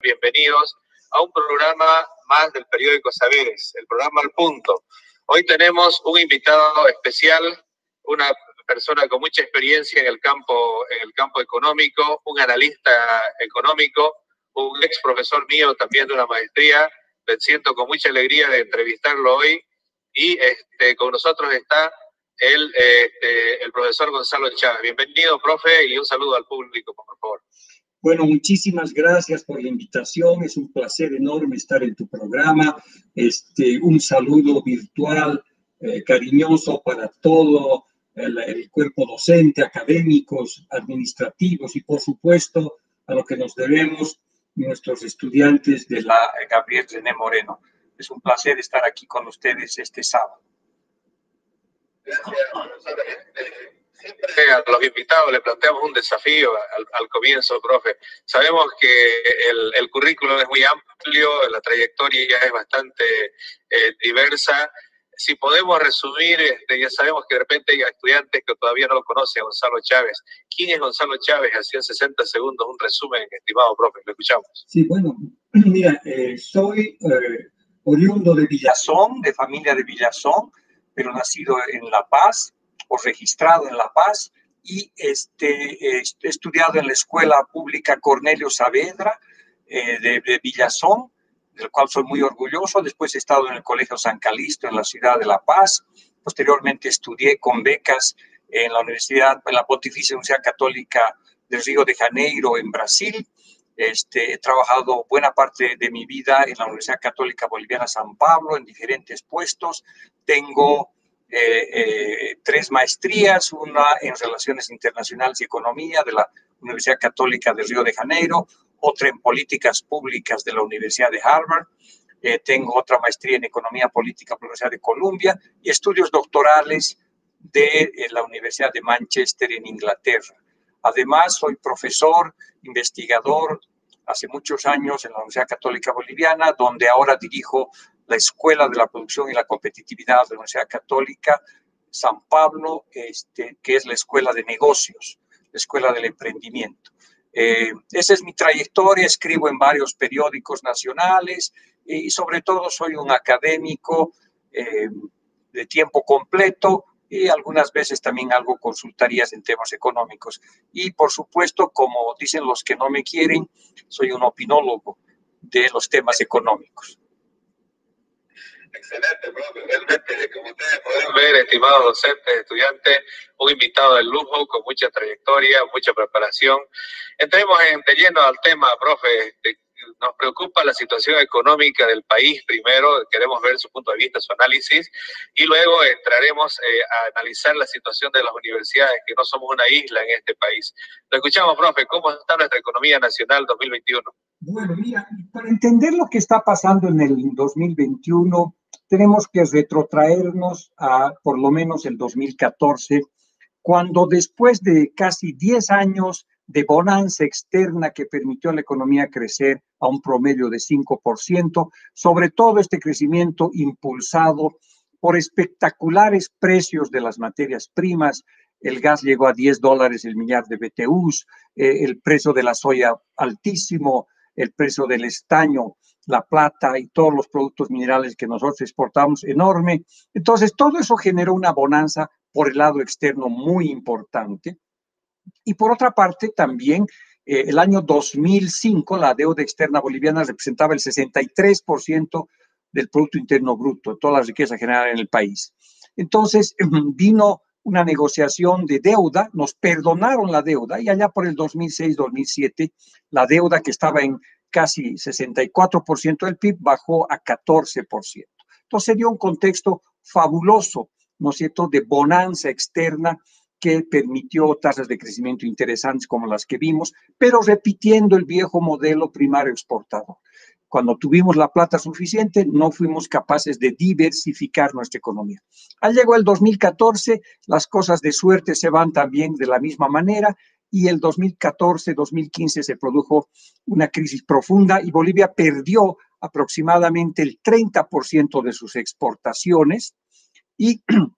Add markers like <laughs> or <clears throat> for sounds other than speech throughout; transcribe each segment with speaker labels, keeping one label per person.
Speaker 1: Bienvenidos a un programa más del periódico Saberes, el programa Al Punto. Hoy tenemos un invitado especial, una persona con mucha experiencia en el campo, en el campo económico, un analista económico, un ex profesor mío también de una maestría. Me siento con mucha alegría de entrevistarlo hoy y este, con nosotros está el, este, el profesor Gonzalo Chávez. Bienvenido, profe, y un saludo al público, por favor.
Speaker 2: Bueno, muchísimas gracias por la invitación. Es un placer enorme estar en tu programa. Este, un saludo virtual eh, cariñoso para todo el, el, cuerpo docente, académicos, administrativos y, por supuesto, a lo que nos debemos nuestros estudiantes de la Gabriel René Moreno. Es un placer estar aquí con ustedes este sábado.
Speaker 1: Siempre a los invitados le planteamos un desafío al, comienzo, profe. Sabemos que el, el, currículum es muy amplio, la trayectoria ya es bastante eh, diversa. Si podemos resumir, este, ya sabemos que de repente hay estudiantes que todavía no lo conocen, Gonzalo Chávez. ¿Quién es Gonzalo Chávez? Así en 60 segundos, un resumen, estimado profe, lo escuchamos.
Speaker 2: Sí, bueno, <clears throat> mira, eh, soy eh, oriundo de Villazón, de familia de Villazón, pero nacido en La Paz o registrado en La Paz y este, he estudiado en la Escuela Pública Cornelio Saavedra eh, de, de, Villazón, del cual soy muy orgulloso. Después he estado en el Colegio San Calixto en la ciudad de La Paz. Posteriormente estudié con becas en la Universidad, en la Pontificia Universidad Católica del Río de Janeiro, en Brasil. Este, he trabajado buena parte de mi vida en la Universidad Católica Boliviana San Pablo, en diferentes puestos. Tengo eh, eh, tres maestrías, una en Relaciones Internacionales y Economía de la Universidad Católica del Río de Janeiro, otra en Políticas Públicas de la Universidad de Harvard. Eh, tengo otra maestría en Economía Política por la Universidad de Columbia y estudios doctorales de la Universidad de Manchester en Inglaterra. Además, soy profesor, investigador hace muchos años en la Universidad Católica Boliviana, donde ahora dirijo la Escuela de la Producción y la Competitividad de la Universidad Católica San Pablo, este, que es la Escuela de Negocios, la Escuela del Emprendimiento. Eh, esa es mi trayectoria, escribo en varios periódicos nacionales y sobre todo soy un académico eh, de tiempo completo y algunas veces también algo consultarías en temas económicos. Y por supuesto, como dicen los que no me quieren, soy un opinólogo de los temas económicos.
Speaker 1: Excelente, profe. Realmente, como ustedes pueden ver, estimados docentes, estudiantes, un invitado de lujo con mucha trayectoria, mucha preparación. Entremos en, de al tema, profe. Este, nos preocupa la situación económica del país primero, queremos ver su punto de vista, su análisis, y luego entraremos eh, a analizar la situación de las universidades, que no somos una isla en este país. Lo escuchamos, profe, ¿cómo está nuestra economía nacional 2021?
Speaker 2: Bueno, mira, para entender lo que está pasando en el 2021, tenemos que retrotraernos a por lo menos el 2014, cuando después de casi 10 años de bonanza externa que permitió a la economía crecer a un promedio de 5%, sobre todo este crecimiento impulsado por espectaculares precios de las materias primas. El gas llegó a 10 dólares el millar de BTUs, eh, el precio de la soya altísimo, el precio del estaño, la plata y todos los productos minerales que nosotros exportamos enorme. Entonces, todo eso generó una bonanza por el lado externo muy importante. Y por otra parte, también eh, el año 2005, la deuda externa boliviana representaba el 63% del Producto Interno Bruto, toda la riqueza generada en el país. Entonces, <clears throat> vino una negociación de deuda, nos perdonaron la deuda y allá por el 2006-2007, la deuda que estaba en casi 64% del PIB bajó a 14%. Entonces dio un contexto fabuloso, ¿no es cierto?, de bonanza externa que permitió tasas de crecimiento interesantes como las que vimos, pero repitiendo el viejo modelo primario exportador. Cuando tuvimos la plata suficiente, no fuimos capaces de diversificar nuestra economía. Al llegó el 2014, las cosas de suerte se van también de la misma manera y el 2014-2015 se produjo una crisis profunda y Bolivia perdió aproximadamente el 30% de sus exportaciones y <clears throat>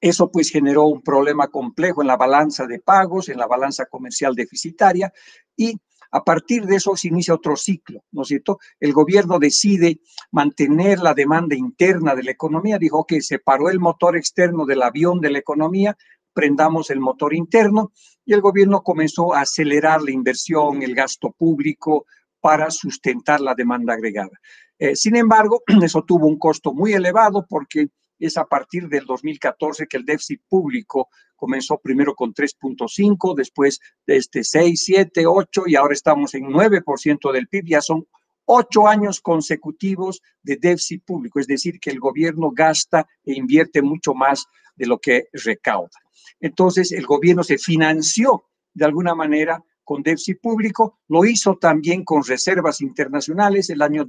Speaker 2: eso pues generó un problema complejo en la balanza de pagos, en la balanza comercial deficitaria y A partir de eso se inicia otro ciclo, ¿no es cierto? El gobierno decide mantener la demanda interna de la economía, dijo que separó el motor externo del avión de la economía, prendamos el motor interno y el gobierno comenzó a acelerar la inversión, el gasto público para sustentar la demanda agregada. Eh, sin embargo, <clears throat> eso tuvo un costo muy elevado porque es a partir del 2014 que el déficit público comenzó primero con 3.5, después de este 6, 7, 8 y ahora estamos en 9% del PIB. Ya son ocho años consecutivos de déficit público, es decir, que el gobierno gasta e invierte mucho más de lo que recauda. Entonces, el gobierno se financió de alguna manera con déficit público, lo hizo también con reservas internacionales. El año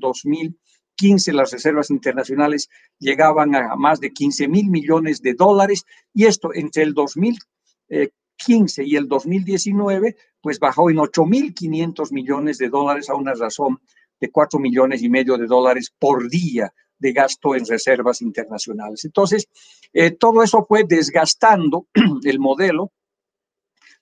Speaker 2: 2015 las reservas internacionales llegaban a más de 15 mil millones de dólares y esto entre el 2015 y el 2019 pues bajó en 8 mil 500 millones de dólares a una razón de 4 millones y medio de dólares por día de gasto en reservas internacionales. Entonces, eh, todo eso fue desgastando <clears throat> el modelo.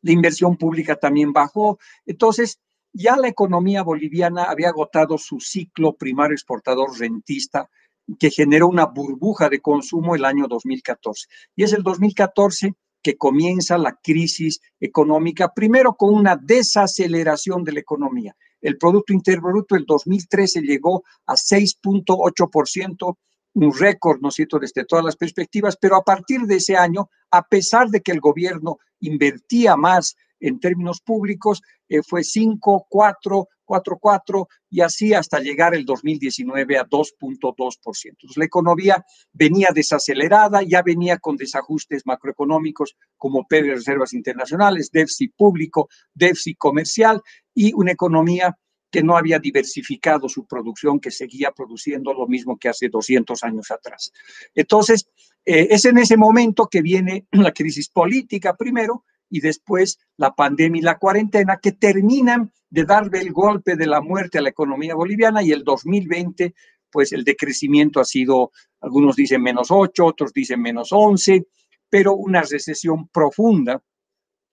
Speaker 2: La inversión pública también bajó. Entonces, ya la economía boliviana había agotado su ciclo primario exportador rentista que generó una burbuja de consumo el año 2014. Y es el 2014 que comienza la crisis económica, primero con una desaceleración de la economía. El Producto Interno Bruto del 2013 llegó a 6.8%, un récord, ¿no es cierto?, desde todas las perspectivas, pero a partir de ese año, a pesar de que el gobierno invertía más en términos públicos, eh, fue 5, 4, 4, 4 y así hasta llegar el 2019 a 2.2%. La economía venía desacelerada, ya venía con desajustes macroeconómicos como pérdida de reservas internacionales, déficit público, déficit comercial y una economía que no había diversificado su producción, que seguía produciendo lo mismo que hace 200 años atrás. Entonces, eh, es en ese momento que viene <clears throat> la crisis política primero y después la pandemia y la cuarentena que terminan de darle el golpe de la muerte a la economía boliviana y el 2020, pues el decrecimiento ha sido, algunos dicen menos 8, otros dicen menos 11, pero una recesión profunda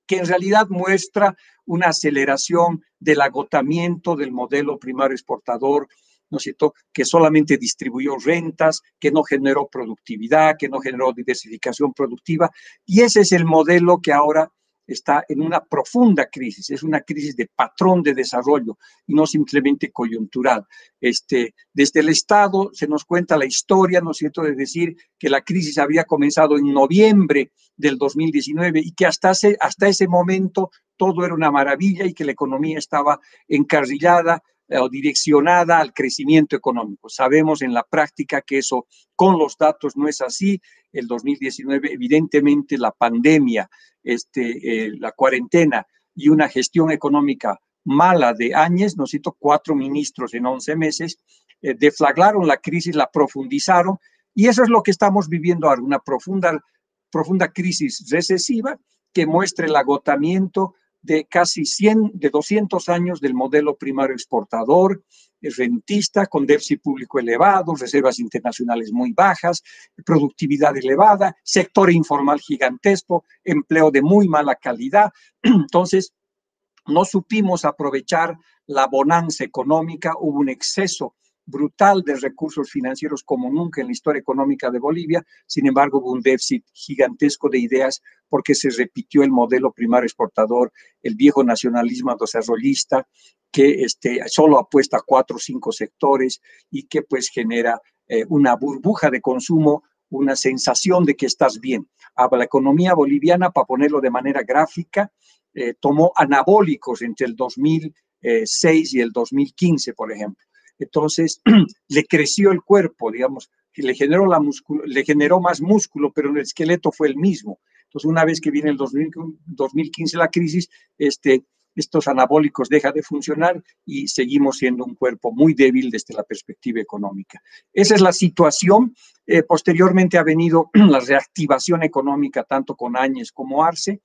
Speaker 2: que en realidad muestra una aceleración del agotamiento del modelo primario exportador, ¿no es cierto?, que solamente distribuyó rentas, que no generó productividad, que no generó diversificación productiva. Y ese es el modelo que ahora está en una profunda crisis, es una crisis de patrón de desarrollo y no simplemente coyuntural. Este, desde el Estado se nos cuenta la historia, ¿no es cierto?, de decir que la crisis había comenzado en noviembre del 2019 y que hasta ese, hasta ese momento todo era una maravilla y que la economía estaba encarrilada o direccionada al crecimiento económico. Sabemos en la práctica que eso con los datos no es así. El 2019, evidentemente, la pandemia, este, eh, la cuarentena y una gestión económica mala de años, nos cito cuatro ministros en 11 meses, eh, la crisis, la profundizaron, y eso es lo que estamos viviendo ahora, una profunda, profunda crisis recesiva que muestra el agotamiento de casi 100, de 200 años del modelo primario exportador, rentista, con déficit público elevado, reservas internacionales muy bajas, productividad elevada, sector informal gigantesco, empleo de muy mala calidad. <clears throat> Entonces, no supimos aprovechar la bonanza económica, hubo un exceso brutal de recursos financieros como nunca en la historia económica de Bolivia. Sin embargo, hubo un déficit gigantesco de ideas porque se repitió el modelo primario exportador, el viejo nacionalismo desarrollista que este, solo apuesta a cuatro o cinco sectores y que pues genera eh, una burbuja de consumo, una sensación de que estás bien. Ah, la economía boliviana, para ponerlo de manera gráfica, eh, tomó anabólicos entre el 2006 y el 2015, por ejemplo entonces <clears throat> le creció el cuerpo, digamos, le generó, más músculo, pero el esqueleto fue el mismo. Entonces, una vez que viene el 2015 la crisis, este, estos anabólicos dejan de funcionar y seguimos siendo un cuerpo muy débil desde la perspectiva económica. Esa es la situación. Eh, posteriormente ha venido <clears throat> la reactivación económica tanto con Áñez como Arce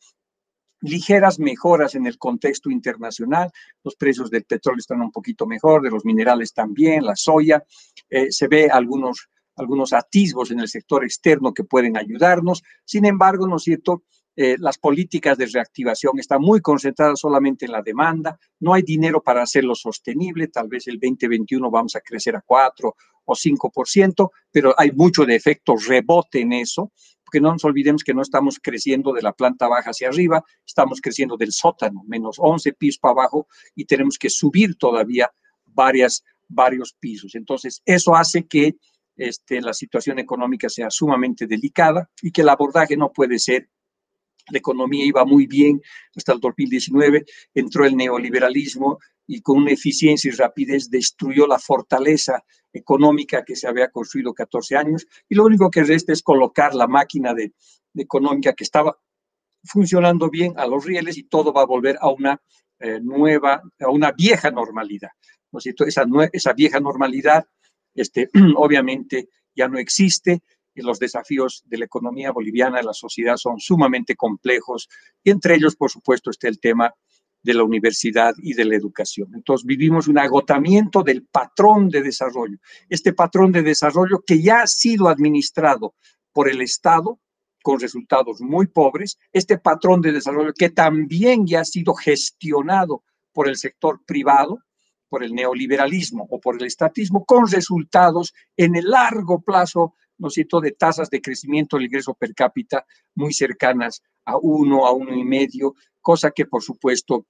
Speaker 2: ligeras mejoras en el contexto internacional. Los precios del petróleo están un poquito mejor, de los minerales también, la soya. Eh, se ve algunos, algunos atisbos en el sector externo que pueden ayudarnos. Sin embargo, ¿no es cierto? eh, las políticas de reactivación están muy concentradas solamente en la demanda, no hay dinero para hacerlo sostenible, tal vez el 2021 vamos a crecer a 4 o 5%, pero hay mucho de efecto rebote en eso, porque no nos olvidemos que no estamos creciendo de la planta baja hacia arriba, estamos creciendo del sótano, menos 11 pisos para abajo, y tenemos que subir todavía varias, varios pisos. Entonces, eso hace que este, la situación económica sea sumamente delicada y que el abordaje no puede ser la economía iba muy bien hasta el 2019, entró el neoliberalismo y con una eficiencia y rapidez destruyó la fortaleza económica que se había construido 14 años y lo único que resta es colocar la máquina de, económica que estaba funcionando bien a los rieles y todo va a volver a una eh, nueva, a una vieja normalidad. ¿no es cierto? Esa, esa vieja normalidad, este, <clears throat> obviamente, ya no existe los desafíos de la economía boliviana, de la sociedad, son sumamente complejos y entre ellos, por supuesto, está el tema de la universidad y de la educación. Entonces, vivimos un agotamiento del patrón de desarrollo. Este patrón de desarrollo que ya ha sido administrado por el Estado con resultados muy pobres, este patrón de desarrollo que también ya ha sido gestionado por el sector privado, por el neoliberalismo o por el estatismo, con resultados en el largo plazo ¿no es cierto?, de tasas de crecimiento del ingreso per cápita muy cercanas a uno, a uno y medio, cosa que por supuesto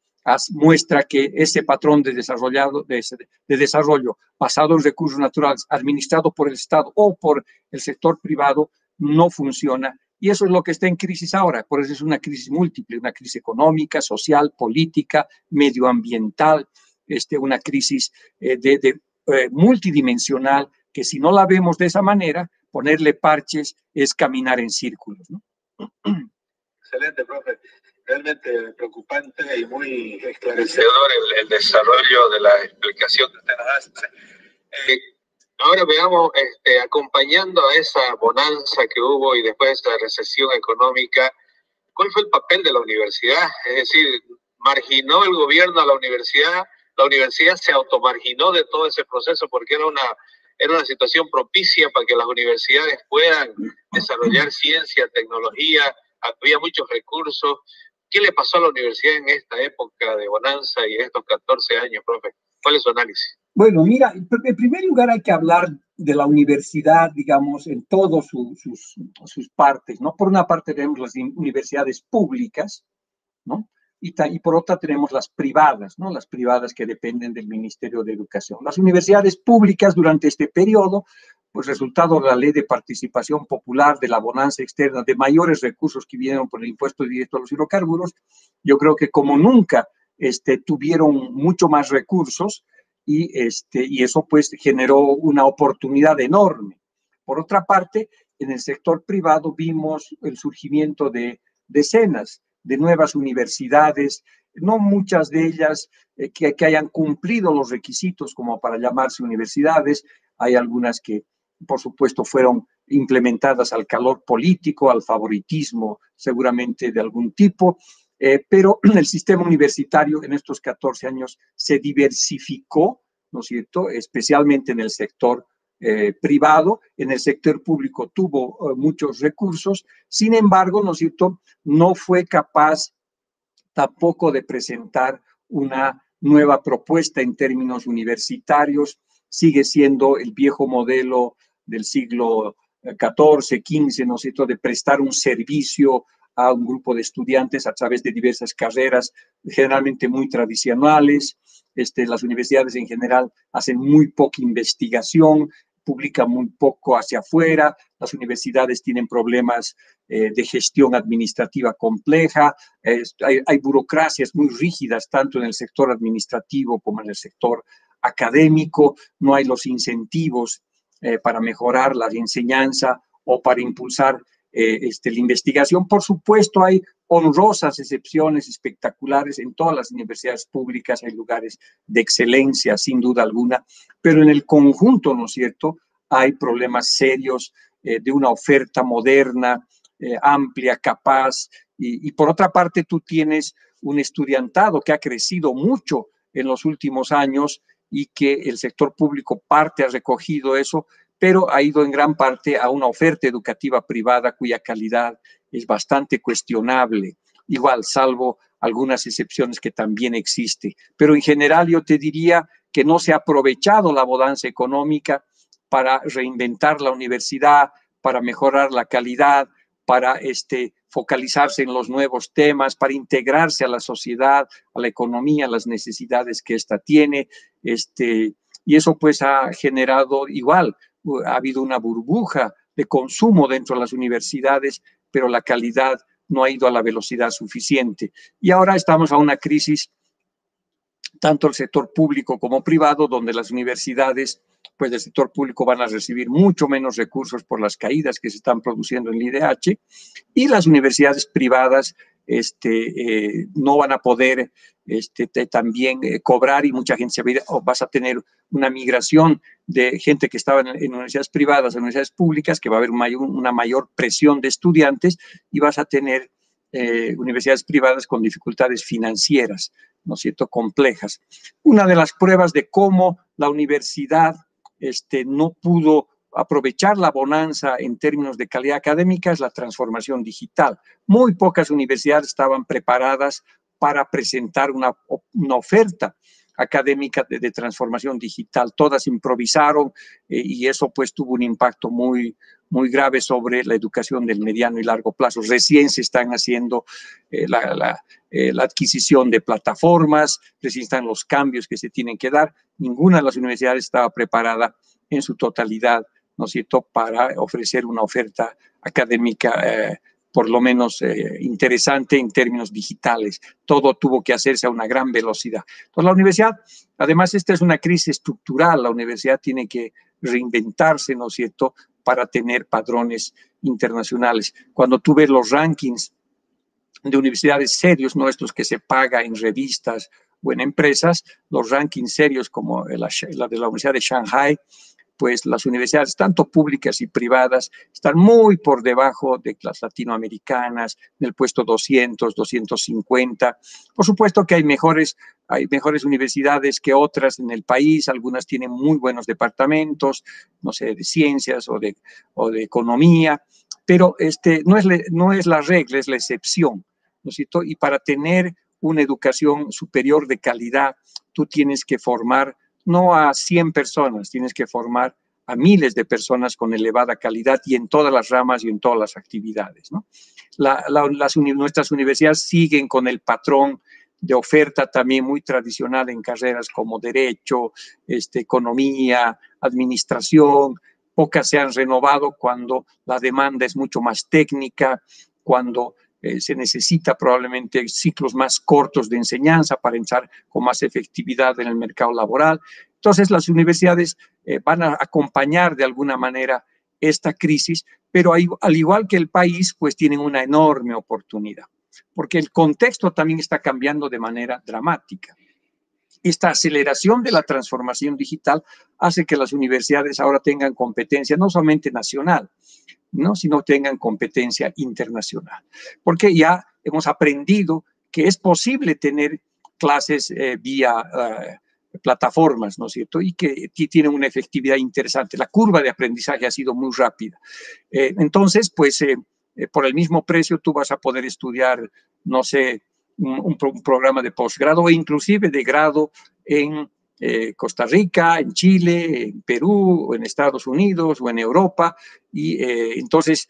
Speaker 2: muestra que ese patrón de, desarrollado, de, desarrollo basado en recursos naturales, administrado por el Estado o por el sector privado, no funciona. Y eso es lo que está en crisis ahora. Por eso es una crisis múltiple, una crisis económica, social, política, medioambiental, este, una crisis eh, de, eh, multidimensional que si no la vemos de esa manera, ponerle parches es caminar en círculos. ¿no?
Speaker 1: Excelente, profe. Realmente preocupante y muy esclarecedor el, desarrollo de la explicación que usted nos hace. Eh, ahora veamos, este, acompañando a esa bonanza que hubo y después de esa recesión económica, ¿cuál fue el papel de la universidad? Es decir, ¿marginó el gobierno a la universidad? ¿La universidad se automarginó de todo ese proceso porque era una era una situación propicia para que las universidades puedan desarrollar ciencia, tecnología, había muchos recursos. ¿Qué le pasó a la universidad en esta época de bonanza y estos 14 años, profe? ¿Cuál es su análisis?
Speaker 2: Bueno, mira, en primer lugar hay que hablar de la universidad, digamos, en todas sus, sus partes, ¿no? Por una parte tenemos las universidades públicas, ¿no? Y, por otra tenemos las privadas, ¿no? Las privadas que dependen del Ministerio de Educación. Las universidades públicas durante este periodo, pues resultado de la ley de participación popular, de la bonanza externa, de mayores recursos que vinieron por el impuesto directo a los hidrocarburos, yo creo que como nunca este, tuvieron mucho más recursos y, este, y eso pues generó una oportunidad enorme. Por otra parte, en el sector privado vimos el surgimiento de decenas de nuevas universidades, no muchas de ellas eh, que, hayan cumplido los requisitos como para llamarse universidades, hay algunas que por supuesto fueron implementadas al calor político, al favoritismo seguramente de algún tipo, eh, pero <clears throat> el sistema universitario en estos 14 años se diversificó, ¿no es cierto?, especialmente en el sector eh, privado, en el sector público tuvo eh, muchos recursos, sin embargo, ¿no es cierto?, no fue capaz tampoco de presentar una nueva propuesta en términos universitarios, sigue siendo el viejo modelo del siglo XIV, eh, XV, ¿no es cierto?, de prestar un servicio a un grupo de estudiantes a través de diversas carreras, generalmente muy tradicionales. Este, las universidades en general hacen muy poca investigación, publica muy poco hacia afuera, las universidades tienen problemas eh, de gestión administrativa compleja, hay, burocracias muy rígidas tanto en el sector administrativo como en el sector académico, no hay los incentivos eh, para mejorar la enseñanza o para impulsar eh, este, la investigación. Por supuesto, hay honrosas excepciones espectaculares en todas las universidades públicas, hay lugares de excelencia, sin duda alguna, pero en el conjunto, ¿no es cierto?, hay problemas serios eh, de una oferta moderna, eh, amplia, capaz, y, y por otra parte tú tienes un estudiantado que ha crecido mucho en los últimos años y que el sector público parte ha recogido eso, pero ha ido en gran parte a una oferta educativa privada cuya calidad es bastante cuestionable, igual salvo algunas excepciones que también existe. Pero en general yo te diría que no se ha aprovechado la bonanza económica para reinventar la universidad, para mejorar la calidad, para este, focalizarse en los nuevos temas, para integrarse a la sociedad, a la economía, a las necesidades que ésta tiene. Este, y eso pues ha generado igual, ha habido una burbuja de consumo dentro de las universidades, pero la calidad no ha ido a la velocidad suficiente. Y ahora estamos a una crisis, tanto el sector público como privado, donde las universidades pues del sector público van a recibir mucho menos recursos por las caídas que se están produciendo en el IDH y las universidades privadas este, eh, no van a poder este, también eh, cobrar y mucha gente se va a o vas a tener una migración de gente que estaba en, universidades privadas a universidades públicas, que va a haber una mayor presión de estudiantes y vas a tener eh, universidades privadas con dificultades financieras, ¿no es cierto?, complejas. Una de las pruebas de cómo la universidad este, no pudo aprovechar la bonanza en términos de calidad académica es la transformación digital. Muy pocas universidades estaban preparadas para presentar una, oferta académica de, transformación digital. Todas improvisaron eh, y eso pues tuvo un impacto muy, muy grave sobre la educación del mediano y largo plazo. Recién se están haciendo eh, la, eh, la, adquisición de plataformas, recién están los cambios que se tienen que dar. Ninguna de las universidades estaba preparada en su totalidad, ¿no es cierto?, para ofrecer una oferta académica por lo menos interesante en términos digitales. Todo tuvo que hacerse a una gran velocidad. Entonces, la universidad, además, esta es una crisis estructural. La universidad tiene que reinventarse, ¿no es cierto?, para tener padrones internacionales. Cuando tú ves los rankings de universidades serios, no estos que se paga en revistas o en empresas, los rankings serios como la de la Universidad de Shanghai, pues las universidades, tanto públicas y privadas, están muy por debajo de las latinoamericanas, en el puesto 200, 250. Por supuesto que hay mejores, hay mejores universidades que otras en el país, algunas tienen muy buenos departamentos, no sé, de ciencias o de, o de economía, pero este, no, es, no es la regla, es la excepción. Y para tener una educación superior de calidad, tú tienes que formar no a 100 personas, tienes que formar a miles de personas con elevada calidad y en todas las ramas y en todas las actividades. ¿no? las, nuestras universidades siguen con el patrón de oferta también muy tradicional en carreras como derecho, este, economía, administración. Pocas se han renovado cuando la demanda es mucho más técnica, cuando eh, se necesita probablemente ciclos más cortos de enseñanza para entrar con más efectividad en el mercado laboral. Entonces, las universidades eh, van a acompañar de alguna manera esta crisis, pero al igual que el país, pues tienen una enorme oportunidad, porque el contexto también está cambiando de manera dramática. Esta aceleración de la transformación digital hace que las universidades ahora tengan competencia no solamente nacional, ¿no? sino tengan competencia internacional. Porque ya hemos aprendido que es posible tener clases eh, vía eh, plataformas, ¿no es cierto? Y que, tienen una efectividad interesante. La curva de aprendizaje ha sido muy rápida. Eh, entonces, pues, por el mismo precio tú vas a poder estudiar, no sé, un, un programa de posgrado e inclusive de grado en eh, Costa Rica, en Chile, en Perú, en Estados Unidos, o en Europa. Y eh, entonces,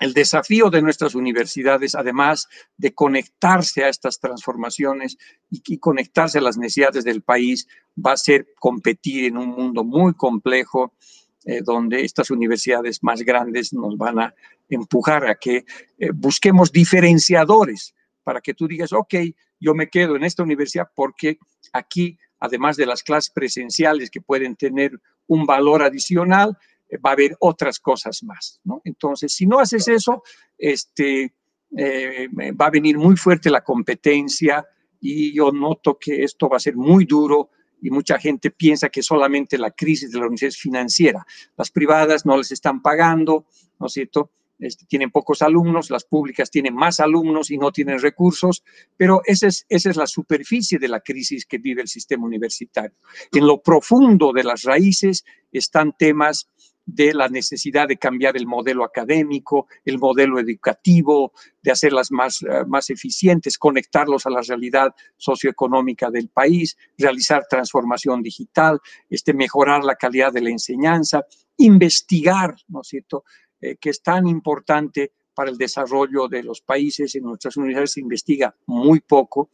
Speaker 2: el desafío de nuestras universidades, además de conectarse a estas transformaciones y, conectarse a las necesidades del país, va a ser competir en un mundo muy complejo, eh, donde estas universidades más grandes nos van a empujar a que busquemos diferenciadores para que tú digas, ok, yo me quedo en esta universidad porque aquí además de las clases presenciales que pueden tener un valor adicional, eh, va a haber otras cosas más, ¿no? Entonces, si no haces eso, este, eh, va a venir muy fuerte la competencia y yo noto que esto va a ser muy duro y mucha gente piensa que solamente la crisis de la universidad financiera. Las privadas no les están pagando, ¿no es cierto? Este, tienen pocos alumnos, las públicas tienen más alumnos y no tienen recursos, pero esa es, esa es la superficie de la crisis que vive el sistema universitario. En lo profundo de las raíces están temas de la necesidad de cambiar el modelo académico, el modelo educativo, de hacerlas más, eh, más eficientes, conectarlos a la realidad socioeconómica del país, realizar transformación digital, este, mejorar la calidad de la enseñanza, investigar, ¿no es cierto?, eh, que es tan importante para el desarrollo de los países. En nuestras universidades se investiga muy poco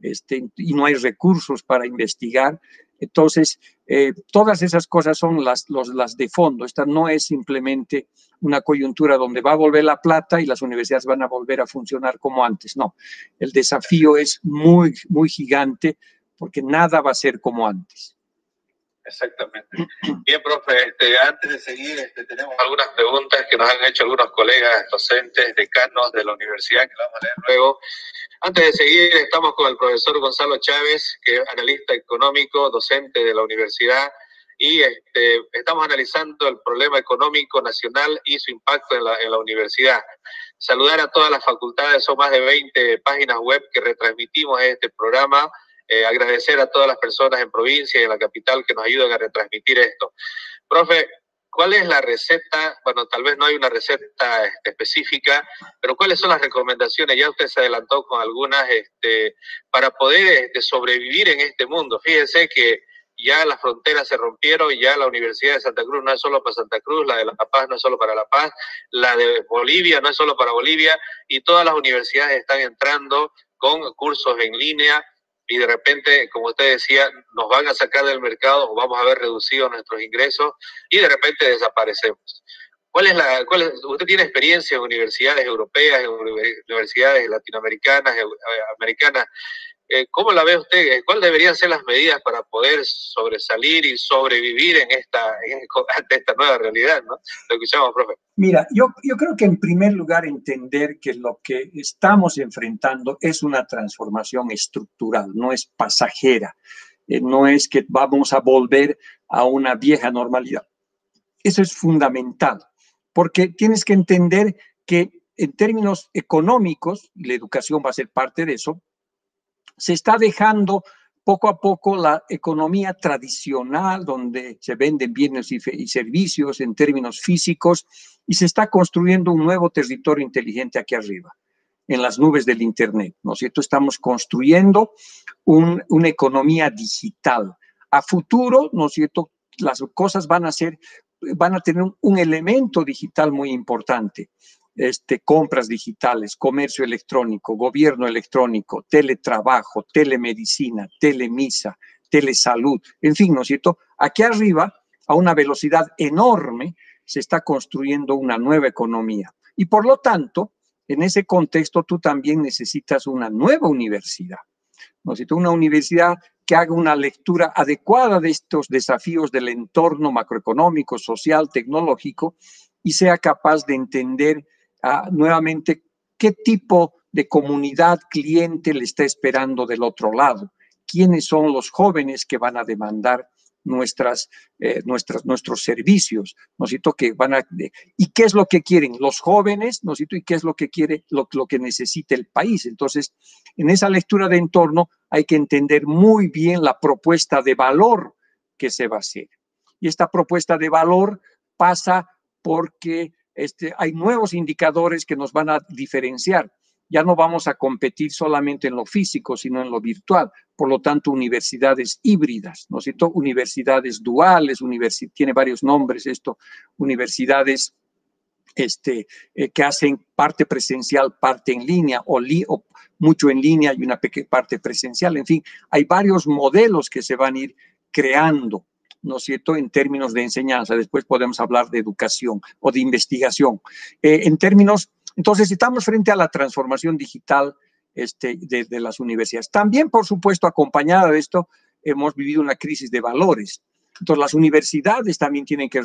Speaker 2: este, y no hay recursos para investigar. Entonces, eh, todas esas cosas son las, las de fondo. Esta no es simplemente una coyuntura donde va a volver la plata y las universidades van a volver a funcionar como antes. No, el desafío es muy, muy gigante porque nada va a ser como antes.
Speaker 1: Exactamente. Bien, profe, este, antes de seguir, este, tenemos algunas preguntas que nos han hecho algunos colegas docentes, decanos de la universidad, que vamos a leer luego. Antes de seguir, estamos con el profesor Gonzalo Chávez, que es analista económico, docente de la universidad, y este, estamos analizando el problema económico nacional y su impacto en la, en la universidad. Saludar a todas las facultades, son más de 20 páginas web que retransmitimos este programa eh, agradecer a todas las personas en provincia y en la capital que nos ayudan a retransmitir esto. Profe, ¿cuál es la receta? Bueno, tal vez no hay una receta este, específica, pero ¿cuáles son las recomendaciones? Ya usted se adelantó con algunas este, para poder este, sobrevivir en este mundo. Fíjense que ya las fronteras se rompieron, ya la Universidad de Santa Cruz no es solo para Santa Cruz, la de La Paz no es solo para La Paz, la de Bolivia no es solo para Bolivia, y todas las universidades están entrando con cursos en línea, y de repente, como usted decía, nos van a sacar del mercado o vamos a ver reducido nuestros ingresos y de repente desaparecemos. ¿Cuál es la, cuál usted tiene experiencia en universidades europeas, en universidades latinoamericanas, eh, americanas. Eh, ¿Cómo la ve usted? ¿Cuáles deberían ser las medidas para poder sobresalir y sobrevivir en esta, <laughs> ante esta nueva realidad? ¿no? Lo escuchamos, profe.
Speaker 2: Mira, yo, yo creo que en primer lugar entender que lo que estamos enfrentando es una transformación estructural, no es pasajera, eh, no es que vamos a volver a una vieja normalidad. Eso es fundamental, porque tienes que entender que en términos económicos, y la educación va a ser parte de eso, se está dejando poco a poco la economía tradicional, donde se venden bienes y, servicios en términos físicos, y se está construyendo un nuevo territorio inteligente aquí arriba, en las nubes del Internet, ¿no es cierto? Estamos construyendo una economía digital. A futuro, ¿no es cierto? Las cosas van a ser, van a tener un elemento digital muy importante este, compras digitales, comercio electrónico, gobierno electrónico, teletrabajo, telemedicina, telemisa, telesalud, en fin, ¿no es cierto? Aquí arriba, a una velocidad enorme, se está construyendo una nueva economía. Y por lo tanto, en ese contexto, tú también necesitas una nueva universidad. ¿no es cierto? Una universidad que haga una lectura adecuada de estos desafíos del entorno macroeconómico, social, tecnológico y sea capaz de entender nuevamente qué tipo de comunidad cliente le está esperando del otro lado, quiénes son los jóvenes que van a demandar nuestras, eh, nuestros servicios, ¿no que van a, y qué es lo que quieren los jóvenes, ¿no y qué es lo que quiere, lo, lo que necesita el país. Entonces, en esa lectura de entorno hay que entender muy bien la propuesta de valor que se va a hacer. Y esta propuesta de valor pasa porque este, hay nuevos indicadores que nos van a diferenciar. Ya no vamos a competir solamente en lo físico, sino en lo virtual. Por lo tanto, universidades híbridas, ¿no es cierto? Universidades duales, tiene varios nombres esto, universidades este, eh, que hacen parte presencial, parte en línea, o, o, mucho en línea y una parte presencial. En fin, hay varios modelos que se van a ir creando ¿no es cierto?, en términos de enseñanza. Después podemos hablar de educación o de investigación. Eh, en términos, entonces, estamos frente a la transformación digital este, de, las universidades. También, por supuesto, acompañada de esto, hemos vivido una crisis de valores. Entonces, las universidades también tienen que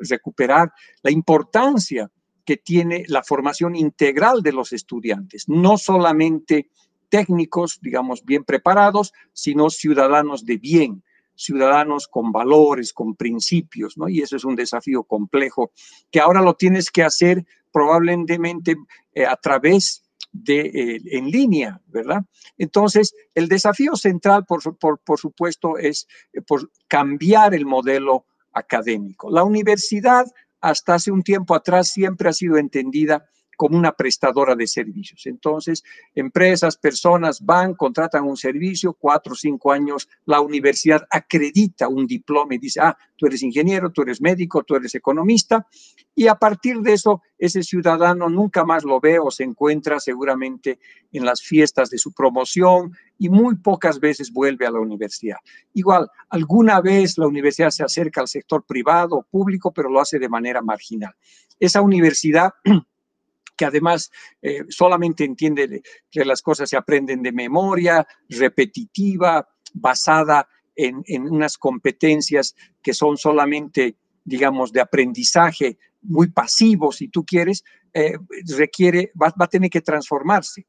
Speaker 2: recuperar la importancia que tiene la formación integral de los estudiantes, no solamente técnicos, digamos, bien preparados, sino ciudadanos de bien, ciudadanos con valores, con principios, ¿no? Y eso es un desafío complejo que ahora lo tienes que hacer probablemente eh, a través de eh, en línea, ¿verdad? Entonces, el desafío central, por, por, por supuesto, es eh, por cambiar el modelo académico. La universidad hasta hace un tiempo atrás siempre ha sido entendida como una prestadora de servicios. Entonces, empresas, personas van, contratan un servicio, cuatro o cinco años, la universidad acredita un diploma y dice, ah, tú eres ingeniero, tú eres médico, tú eres economista, y a partir de eso, ese ciudadano nunca más lo ve o se encuentra seguramente en las fiestas de su promoción y muy pocas veces vuelve a la universidad. Igual, alguna vez la universidad se acerca al sector privado o público, pero lo hace de manera marginal. Esa universidad <clears throat> que además eh, solamente entiende que las cosas se aprenden de memoria, repetitiva, basada en, unas competencias que son solamente, digamos, de aprendizaje muy pasivo, si tú quieres, eh, requiere, va, va, a tener que transformarse.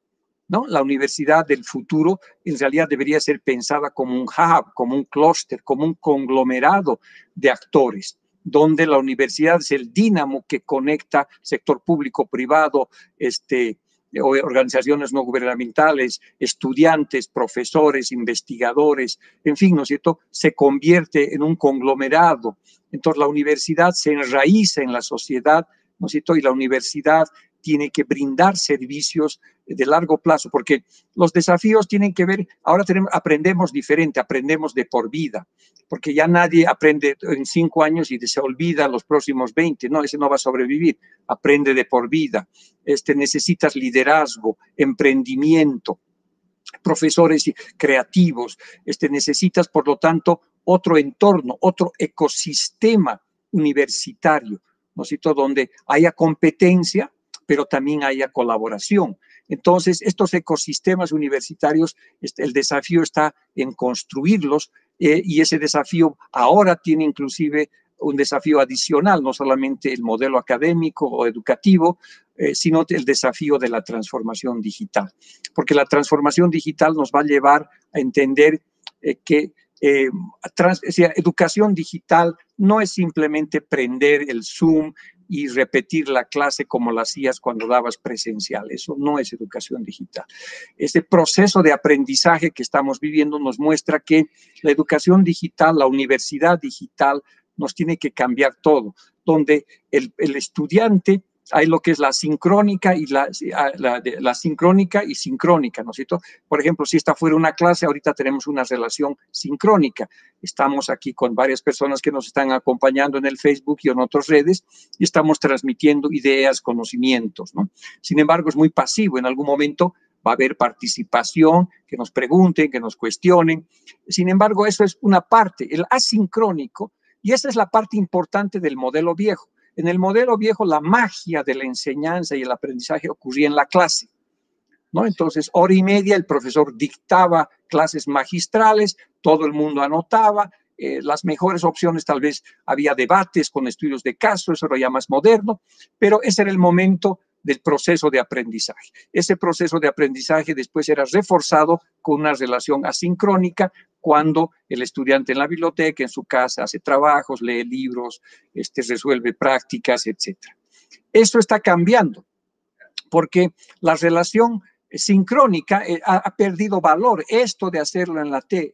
Speaker 2: ¿no? La universidad del futuro en realidad debería ser pensada como un hub, como un clúster, como un conglomerado de actores donde la universidad es el dínamo que conecta sector público, privado, este, organizaciones no gubernamentales, estudiantes, profesores, investigadores, en fin, ¿no es cierto? Se convierte en un conglomerado. Entonces la universidad se enraiza en la sociedad, ¿no es cierto? Y la universidad tiene que brindar servicios de largo plazo, porque los desafíos tienen que ver, ahora tenemos, aprendemos diferente, aprendemos de por vida, porque ya nadie aprende en cinco años y se olvida los próximos 20, no, ese no va a sobrevivir, aprende de por vida, este, necesitas liderazgo, emprendimiento, profesores creativos, este, necesitas, por lo tanto, otro entorno, otro ecosistema universitario, ¿no es cierto?, donde haya competencia, pero también haya colaboración. Entonces, estos ecosistemas universitarios, este, el desafío está en construirlos eh, y ese desafío ahora tiene inclusive un desafío adicional, no solamente el modelo académico o educativo, eh, sino el desafío de la transformación digital. Porque la transformación digital nos va a llevar a entender eh, que educación digital no es simplemente prender el Zoom y repetir la clase como la hacías cuando dabas presencial. Eso no es educación digital. Este proceso de aprendizaje que estamos viviendo nos muestra que la educación digital, la universidad digital, nos tiene que cambiar todo, donde el, el estudiante hay lo que es la sincrónica y la, ah, la, sincrónica y sincrónica, ¿no es cierto? Por ejemplo, si esta fuera una clase, ahorita tenemos una relación sincrónica. Estamos aquí con varias personas que nos están acompañando en el Facebook y en otras redes y estamos transmitiendo ideas, conocimientos, ¿no? Sin embargo, es muy pasivo. En algún momento va a haber participación, que nos pregunten, que nos cuestionen. Sin embargo, eso es una parte, el asincrónico, y esa es la parte importante del modelo viejo en el modelo viejo, la magia de la enseñanza y el aprendizaje ocurría en la clase. ¿no? Entonces, hora y media el profesor dictaba clases magistrales, todo el mundo anotaba, eh, las mejores opciones tal vez había debates con estudios de caso, eso era ya más moderno, pero ese era el momento del proceso de aprendizaje. Ese proceso de aprendizaje después era reforzado con una relación asincrónica cuando el estudiante en la biblioteca, en su casa, hace trabajos, lee libros, este, resuelve prácticas, etc. Eso está cambiando porque la relación sincrónica eh, ha, perdido valor. Esto de hacerlo en la T,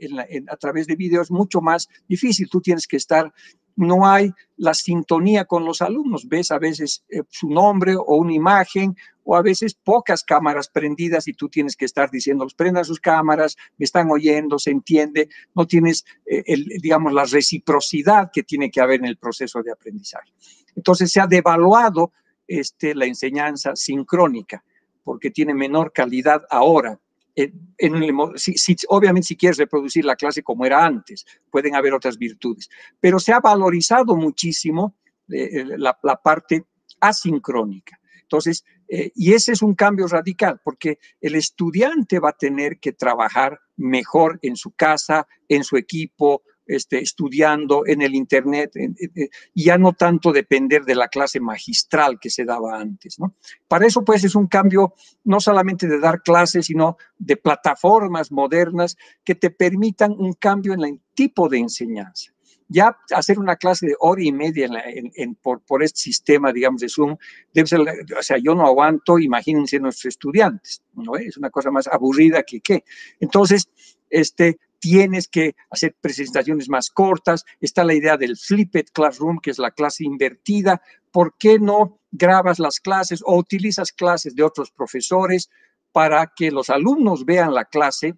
Speaker 2: a través de video es mucho más difícil. Tú tienes que estar no hay la sintonía con los alumnos. Ves a veces eh, su nombre o una imagen o a veces pocas cámaras prendidas y tú tienes que estar diciéndolos, prendan sus cámaras, me están oyendo, se entiende, no tienes, eh, el, digamos, la reciprocidad que tiene que haber en el proceso de aprendizaje. Entonces se ha devaluado este, la enseñanza sincrónica porque tiene menor calidad ahora si, obviamente si quieres reproducir la clase como era antes, pueden haber otras virtudes, pero se ha valorizado muchísimo eh, eh, la, parte asincrónica. Entonces, eh, y ese es un cambio radical, porque el estudiante va a tener que trabajar mejor en su casa, en su equipo, este, estudiando en el Internet, y ya no tanto depender de la clase magistral que se daba antes. ¿no? Para eso, pues, es un cambio no solamente de dar clases, sino de plataformas modernas que te permitan un cambio en el tipo de enseñanza. Ya hacer una clase de hora y media en por, por, este sistema, digamos, de Zoom, debe ser, o sea, yo no aguanto, imagínense nuestros estudiantes, ¿no? Es una cosa más aburrida que qué. Entonces, este, tienes que hacer presentaciones más cortas, está la idea del flipped classroom, que es la clase invertida, ¿por qué no grabas las clases o utilizas clases de otros profesores para que los alumnos vean la clase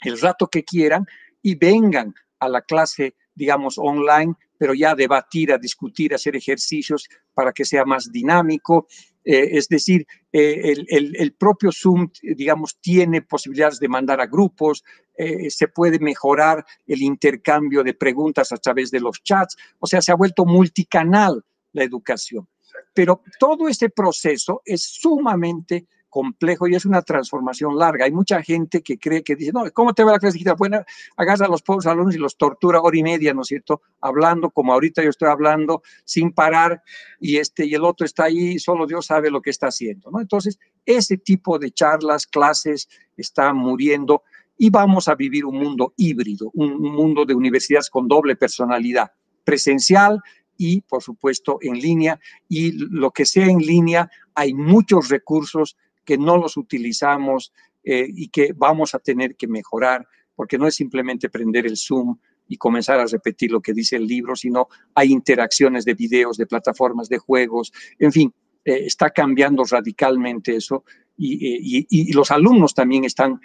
Speaker 2: el rato que quieran y vengan a la clase, digamos, online, pero ya a debatir, a discutir, a hacer ejercicios para que sea más dinámico. Eh, es decir, eh, el, propio Zoom, digamos, tiene posibilidades de mandar a grupos, eh, se puede mejorar el intercambio de preguntas a través de los chats, o sea, se ha vuelto multicanal la educación. Pero todo ese proceso es sumamente complejo y es una transformación larga. Hay mucha gente que cree que dice, no, ¿cómo te va la clase digital? Bueno, agarra a los pobres alumnos y los tortura hora y media, ¿no es cierto? Hablando como ahorita yo estoy hablando sin parar y, este, y el otro está ahí, solo Dios sabe lo que está haciendo, ¿no? Entonces, ese tipo de charlas, clases, está muriendo y vamos a vivir un mundo híbrido, un mundo de universidades con doble personalidad, presencial y, por supuesto, en línea. Y lo que sea en línea, hay muchos recursos que no los utilizamos eh, y que vamos a tener que mejorar, porque no es simplemente prender el Zoom y comenzar a repetir lo que dice el libro, sino hay interacciones de videos, de plataformas, de juegos, en fin, eh, está cambiando radicalmente eso y, eh, los alumnos también están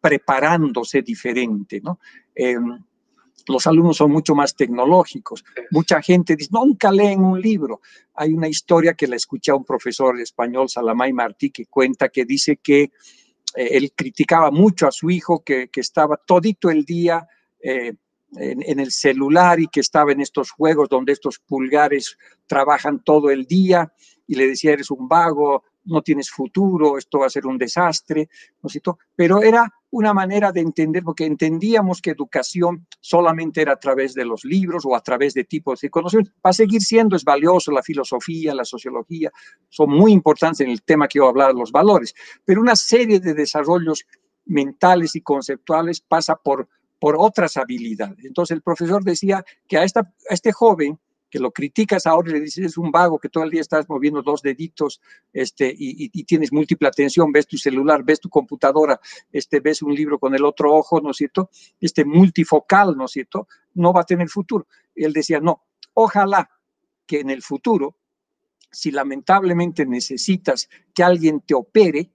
Speaker 2: preparándose diferente, ¿no? Los alumnos son mucho más tecnológicos. Mucha gente dice, nunca leen un libro. Hay una historia que la escuché a un profesor español, Salamay Martí, que cuenta que dice que eh, él criticaba mucho a su hijo que, estaba todito el día eh, en, el celular y que estaba en estos juegos donde estos pulgares trabajan todo el día y le decía, eres un vago, no tienes futuro, esto va a ser un desastre, ¿no es cierto? Pero era una manera de entender, porque entendíamos que educación solamente era a través de los libros o a través de tipos de conocimiento. Va a seguir siendo, es valioso la filosofía, la sociología, son muy importantes en el tema que yo hablaba, los valores, pero una serie de desarrollos mentales y conceptuales pasa por, por otras habilidades. Entonces el profesor decía que a, esta, a este joven, que lo criticas ahora y le dices, es un vago que todo el día estás moviendo dos deditos este, y, tienes múltiple atención, ves tu celular, ves tu computadora, este, ves un libro con el otro ojo, ¿no es cierto? Este multifocal, ¿no es cierto? No va a tener futuro. él decía, no, ojalá que en el futuro, si lamentablemente necesitas que alguien te opere,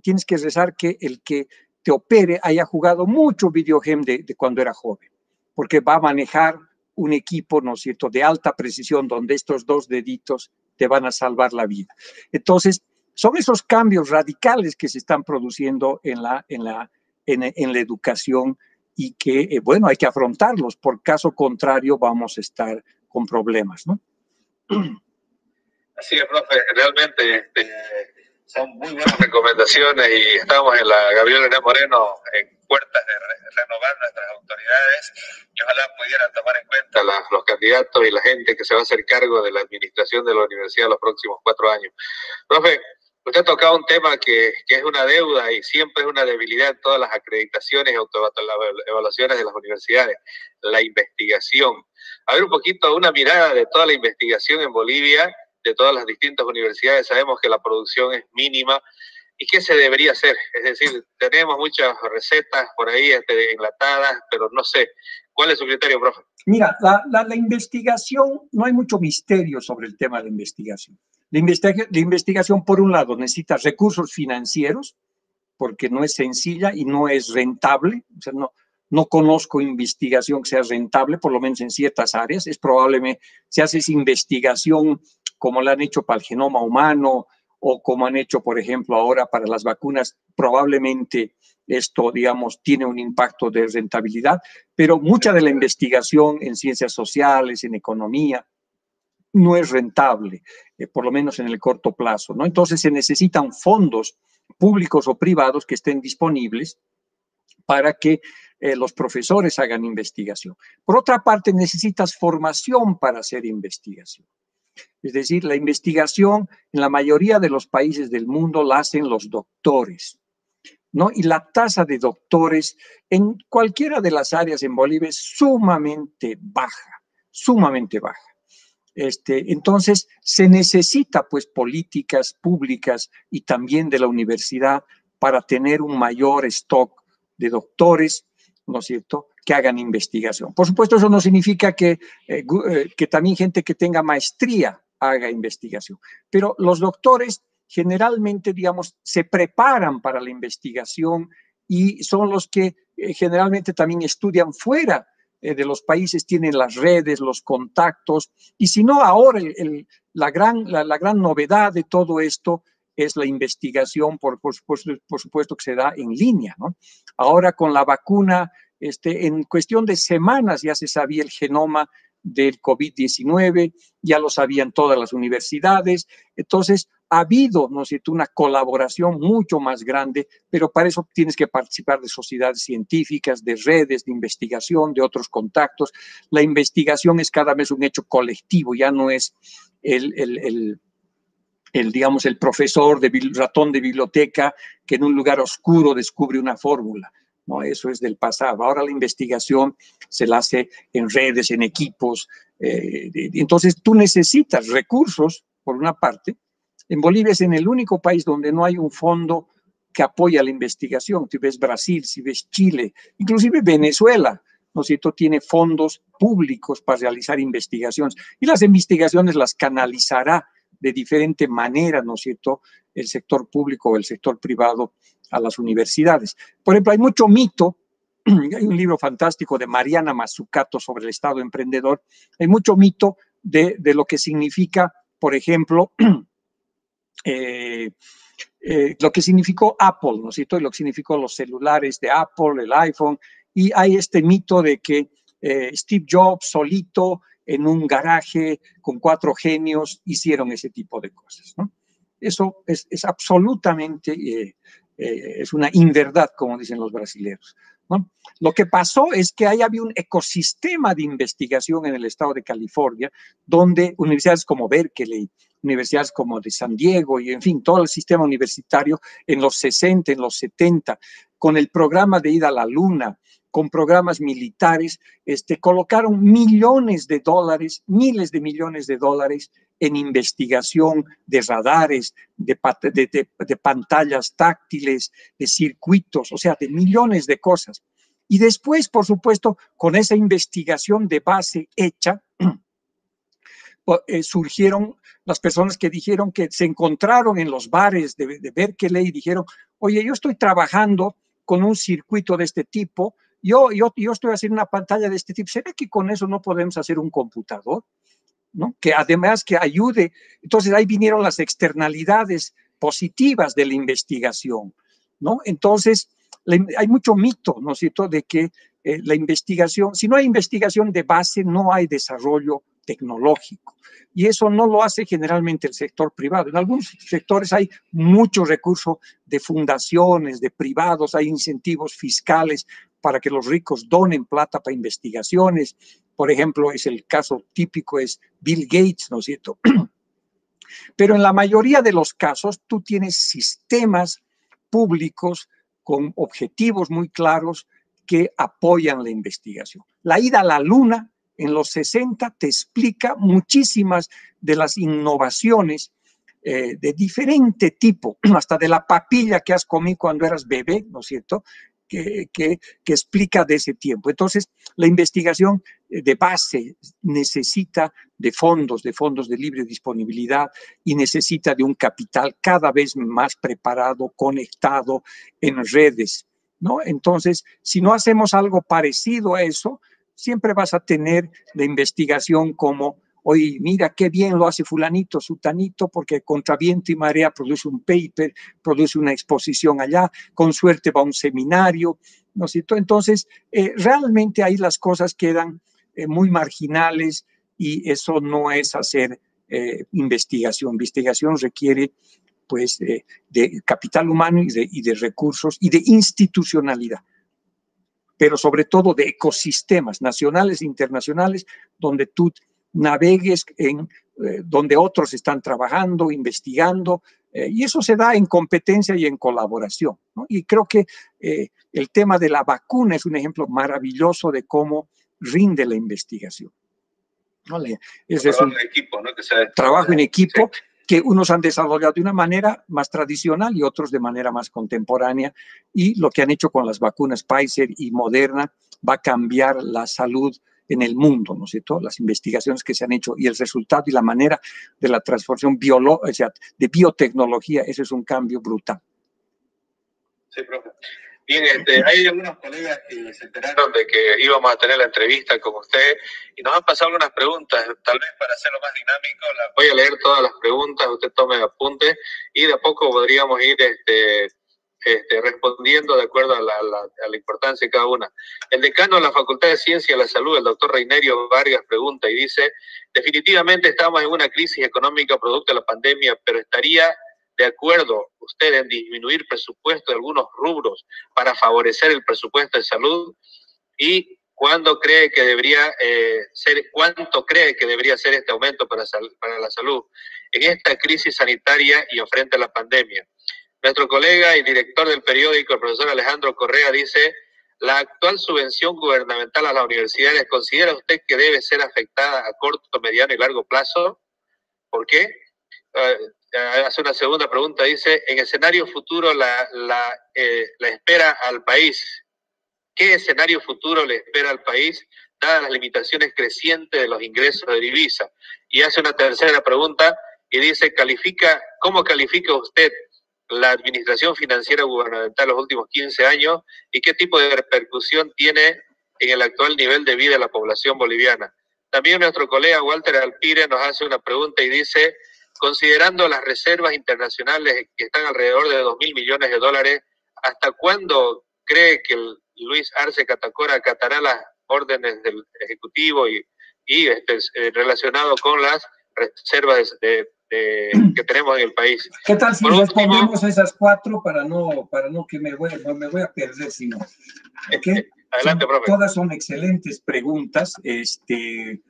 Speaker 2: tienes que rezar que el que te opere haya jugado mucho videogame de, de cuando era joven, porque va a manejar un equipo, ¿no es cierto?, de alta precisión, donde estos dos deditos te van a salvar la vida. Entonces, son esos cambios radicales que se están produciendo en la, en la, en, la educación y que, eh, bueno, hay que afrontarlos. Por caso contrario, vamos a estar con problemas, ¿no?
Speaker 1: Así es, profe. Realmente este, son muy buenas recomendaciones y estamos en la Gabriela Moreno en puertas de renovar nuestras autoridades y ojalá pudieran tomar en cuenta los candidatos y la gente que se va a hacer cargo de la administración de la universidad los próximos cuatro años. Profe, usted ha tocado un tema que, que, es una deuda y siempre es una debilidad en todas las acreditaciones y evaluaciones de las universidades, la investigación. A ver un poquito, una mirada de toda la investigación en Bolivia, de todas las distintas universidades. Sabemos que la producción es mínima, ¿Y qué se debería hacer? Es decir, tenemos muchas recetas por ahí este, enlatadas, pero no sé. ¿Cuál es su criterio, profe?
Speaker 2: Mira, la, la, investigación, no hay mucho misterio sobre el tema de la investigación. La, la investigación, por un lado, necesita recursos financieros, porque no es sencilla y no es rentable. O sea, no, no conozco investigación que sea rentable, por lo menos en ciertas áreas. Es probablemente, si haces investigación como la han hecho para el genoma humano, o como han hecho, por ejemplo, ahora para las vacunas, probablemente esto, digamos, tiene un impacto de rentabilidad, pero mucha de la investigación en ciencias sociales, en economía, no es rentable, eh, por lo menos en el corto plazo, ¿no? Entonces se necesitan fondos públicos o privados que estén disponibles para que eh, los profesores hagan investigación. Por otra parte, necesitas formación para hacer investigación. Es decir, la investigación en la mayoría de los países del mundo la hacen los doctores. ¿no? Y la tasa de doctores en cualquiera de las áreas en Bolivia es sumamente baja, sumamente baja. Este, entonces, se necesita pues políticas públicas y también de la universidad para tener un mayor stock de doctores ¿no es cierto?, que hagan investigación. Por supuesto, eso no significa que, eh, eh, que también gente que tenga maestría haga investigación, pero los doctores generalmente, digamos, se preparan para la investigación y son los que eh, generalmente también estudian fuera de los países, tienen las redes, los contactos, y si no, ahora la, gran, la, gran novedad de todo esto es la investigación, por, por, por, supuesto que se da en línea, ¿no? Ahora con la vacuna este, en cuestión de semanas ya se sabía el genoma del COVID-19, ya lo sabían todas las universidades. Entonces, ha habido, ¿no sé, una colaboración mucho más grande, pero para eso tienes que participar de sociedades científicas, de redes de investigación, de otros contactos. La investigación es cada vez un hecho colectivo, ya no es el, el digamos, el profesor de ratón de biblioteca que en un lugar oscuro descubre una fórmula. ¿no? Eso es del pasado. Ahora la investigación se la hace en redes, en equipos. Eh, entonces tú necesitas recursos, por una parte. En Bolivia es el único país donde no hay un fondo que apoya la investigación. Si ves Brasil, si ves Chile, inclusive Venezuela, ¿no es cierto?, tiene fondos públicos para realizar investigaciones y las investigaciones las canalizará de diferente manera, ¿no es cierto?, el sector público o el sector privado a las universidades. Por ejemplo, hay mucho mito, <clears throat> hay un libro fantástico de Mariana Mazzucato sobre el Estado emprendedor, hay mucho mito de, lo que significa, por ejemplo, <clears throat> eh, eh, lo que significó Apple, ¿no es cierto? Y lo que significó los celulares de Apple, el iPhone, y hay este mito de que eh, Steve Jobs solito en un garaje con cuatro genios hicieron ese tipo de cosas, ¿no? Eso es, absolutamente eh, es una inverdad, como dicen los brasileños. Lo que pasó es que ahí había un ecosistema de investigación en el estado de California, donde universidades como Berkeley, universidades como de San Diego y en fin, todo el sistema universitario en los 60, en los 70, con el programa de ida a la luna, con programas militares, este, colocaron millones de dólares, miles de millones de dólares en investigación de radares, de, de, pantallas táctiles, de circuitos, o sea, de millones de cosas. Y después, por supuesto, con esa investigación de base hecha, <clears throat> eh, surgieron las personas que dijeron que se encontraron en los bares de, de Berkeley y dijeron, oye, yo estoy trabajando con un circuito de este tipo, yo, yo, yo estoy haciendo una pantalla de este tipo, ¿será que con eso no podemos hacer un computador? que además que ayude. Entonces ahí vinieron las externalidades positivas de la investigación. ¿no? Entonces hay mucho mito, ¿no es cierto?, de que eh, la investigación, si no hay investigación de base, no hay desarrollo tecnológico. Y eso no lo hace generalmente el sector privado. En algunos sectores hay mucho recurso de fundaciones, de privados, hay incentivos fiscales para que los ricos donen plata para investigaciones. Por ejemplo, es el caso típico es Bill Gates, ¿no es cierto? <clears throat> Pero en la mayoría de los casos tú tienes sistemas públicos con objetivos muy claros que apoyan la investigación. La ida a la luna en los 60 te explica muchísimas de las innovaciones eh, de diferente tipo, <clears throat> hasta de la papilla que has comido cuando eras bebé, ¿no es cierto? Que, que, explica de ese tiempo. Entonces, la investigación eh, de base necesita de fondos, de fondos de libre disponibilidad y necesita de un capital cada vez más preparado, conectado en redes. ¿no? Entonces, si no hacemos algo parecido a eso, siempre vas a tener la investigación como, oye, mira qué bien lo hace fulanito, sutanito, porque contra viento y marea produce un paper, produce una exposición allá, con suerte va a un seminario, ¿no es cierto? Entonces, eh, realmente ahí las cosas quedan eh, muy marginales y eso no es hacer eh, investigación. Investigación requiere pues de capital humano y de, y de recursos y de institucionalidad pero sobre todo de ecosistemas nacionales e internacionales donde tú navegues en eh, donde otros están trabajando, investigando, eh, y eso se da en competencia y en colaboración. Y creo que eh, el tema de la vacuna es un ejemplo maravilloso de cómo rinde la investigación.
Speaker 1: Es, trabajo en equipo, ¿no?
Speaker 2: trabajo en equipo que unos han desarrollado de una manera más tradicional y otros de manera más contemporánea. Y lo que han hecho con las vacunas Pfizer y Moderna va a cambiar la salud en el mundo, ¿no es cierto? Las investigaciones que se han hecho y el resultado y la manera de la transformación de biotecnología, ese es un cambio brutal.
Speaker 1: Sí, profe. Bien, este, hay algunos colegas que se enteraron de que íbamos a tener la entrevista con usted y nos han pasado algunas preguntas, tal vez para hacerlo más dinámico, voy a leer todas las preguntas, usted tome apunte y de a poco podríamos ir este, este, respondiendo de acuerdo a la, a la, importancia de cada una. El decano de la Facultad de Ciencia y la Salud, el doctor Reinerio Vargas, pregunta y dice, definitivamente estamos en una crisis económica producto de la pandemia, pero estaría de acuerdo usted en disminuir presupuesto de algunos rubros para favorecer el presupuesto de salud y cuándo cree que debería eh, ser, cuánto cree que debería ser este aumento para, para la salud en esta crisis sanitaria y frente a la pandemia. Nuestro colega y director del periódico, el profesor Alejandro Correa, dice, la actual subvención gubernamental a las universidades, ¿considera usted que debe ser afectada a corto, mediano y largo plazo? ¿Por qué? Eh, hace una segunda pregunta, dice, en escenario futuro la, la, eh, la espera al país. ¿Qué escenario futuro le espera al país, dadas las limitaciones crecientes de los ingresos de divisa? Y hace una tercera pregunta y dice, califica, ¿cómo califica usted la administración financiera gubernamental los últimos 15 años y qué tipo de repercusión tiene en el actual nivel de vida de la población boliviana? También nuestro colega Walter Alpire nos hace una pregunta y dice, Considerando las reservas internacionales que están alrededor de 2 mil millones de dólares, ¿hasta cuándo cree que Luis Arce Catacora acatará las órdenes del Ejecutivo y, y este, eh, relacionado con las reservas de, que tenemos en el país?
Speaker 2: ¿Qué tal si respondemos esas cuatro para no, para no que me voy, me voy a perder si no? <laughs>
Speaker 1: Adelante, profe.
Speaker 2: Todas son excelentes preguntas. Este,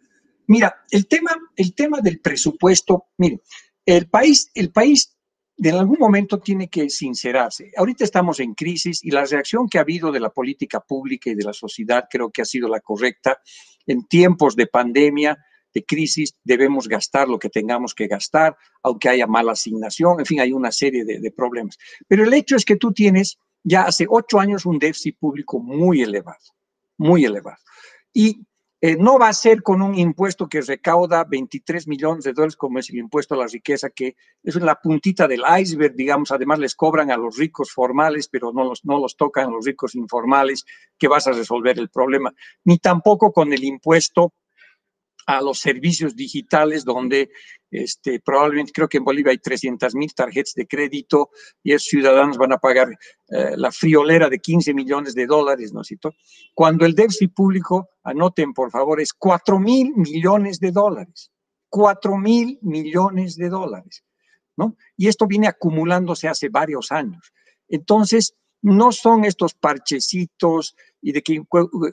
Speaker 2: Mira, el tema, el tema del presupuesto, mire, el país, el país en algún momento tiene que sincerarse. Ahorita estamos en crisis y la reacción que ha habido de la política pública y de la sociedad creo que ha sido la correcta. En tiempos de pandemia, de crisis, debemos gastar lo que tengamos que gastar, aunque haya mala asignación, en fin, hay una serie de, de problemas. Pero el hecho es que tú tienes ya hace ocho años un déficit público muy elevado, muy elevado. Y eh, no va a ser con un impuesto que recauda 23 millones de dólares, como es el impuesto a la riqueza, que es la puntita del iceberg, digamos. Además, les cobran a los ricos formales, pero no los, no los tocan a los ricos informales, que vas a resolver el problema. Ni tampoco con el impuesto a los servicios digitales, donde este, probablemente creo que en Bolivia hay 300 mil tarjetas de crédito y esos ciudadanos van a pagar eh, la friolera de 15 millones de dólares, ¿no es cierto? Cuando el déficit público, anoten por favor, es 4 mil millones de dólares. 4 mil millones de dólares, ¿no? Y esto viene acumulándose hace varios años. Entonces, no son estos parchecitos y de que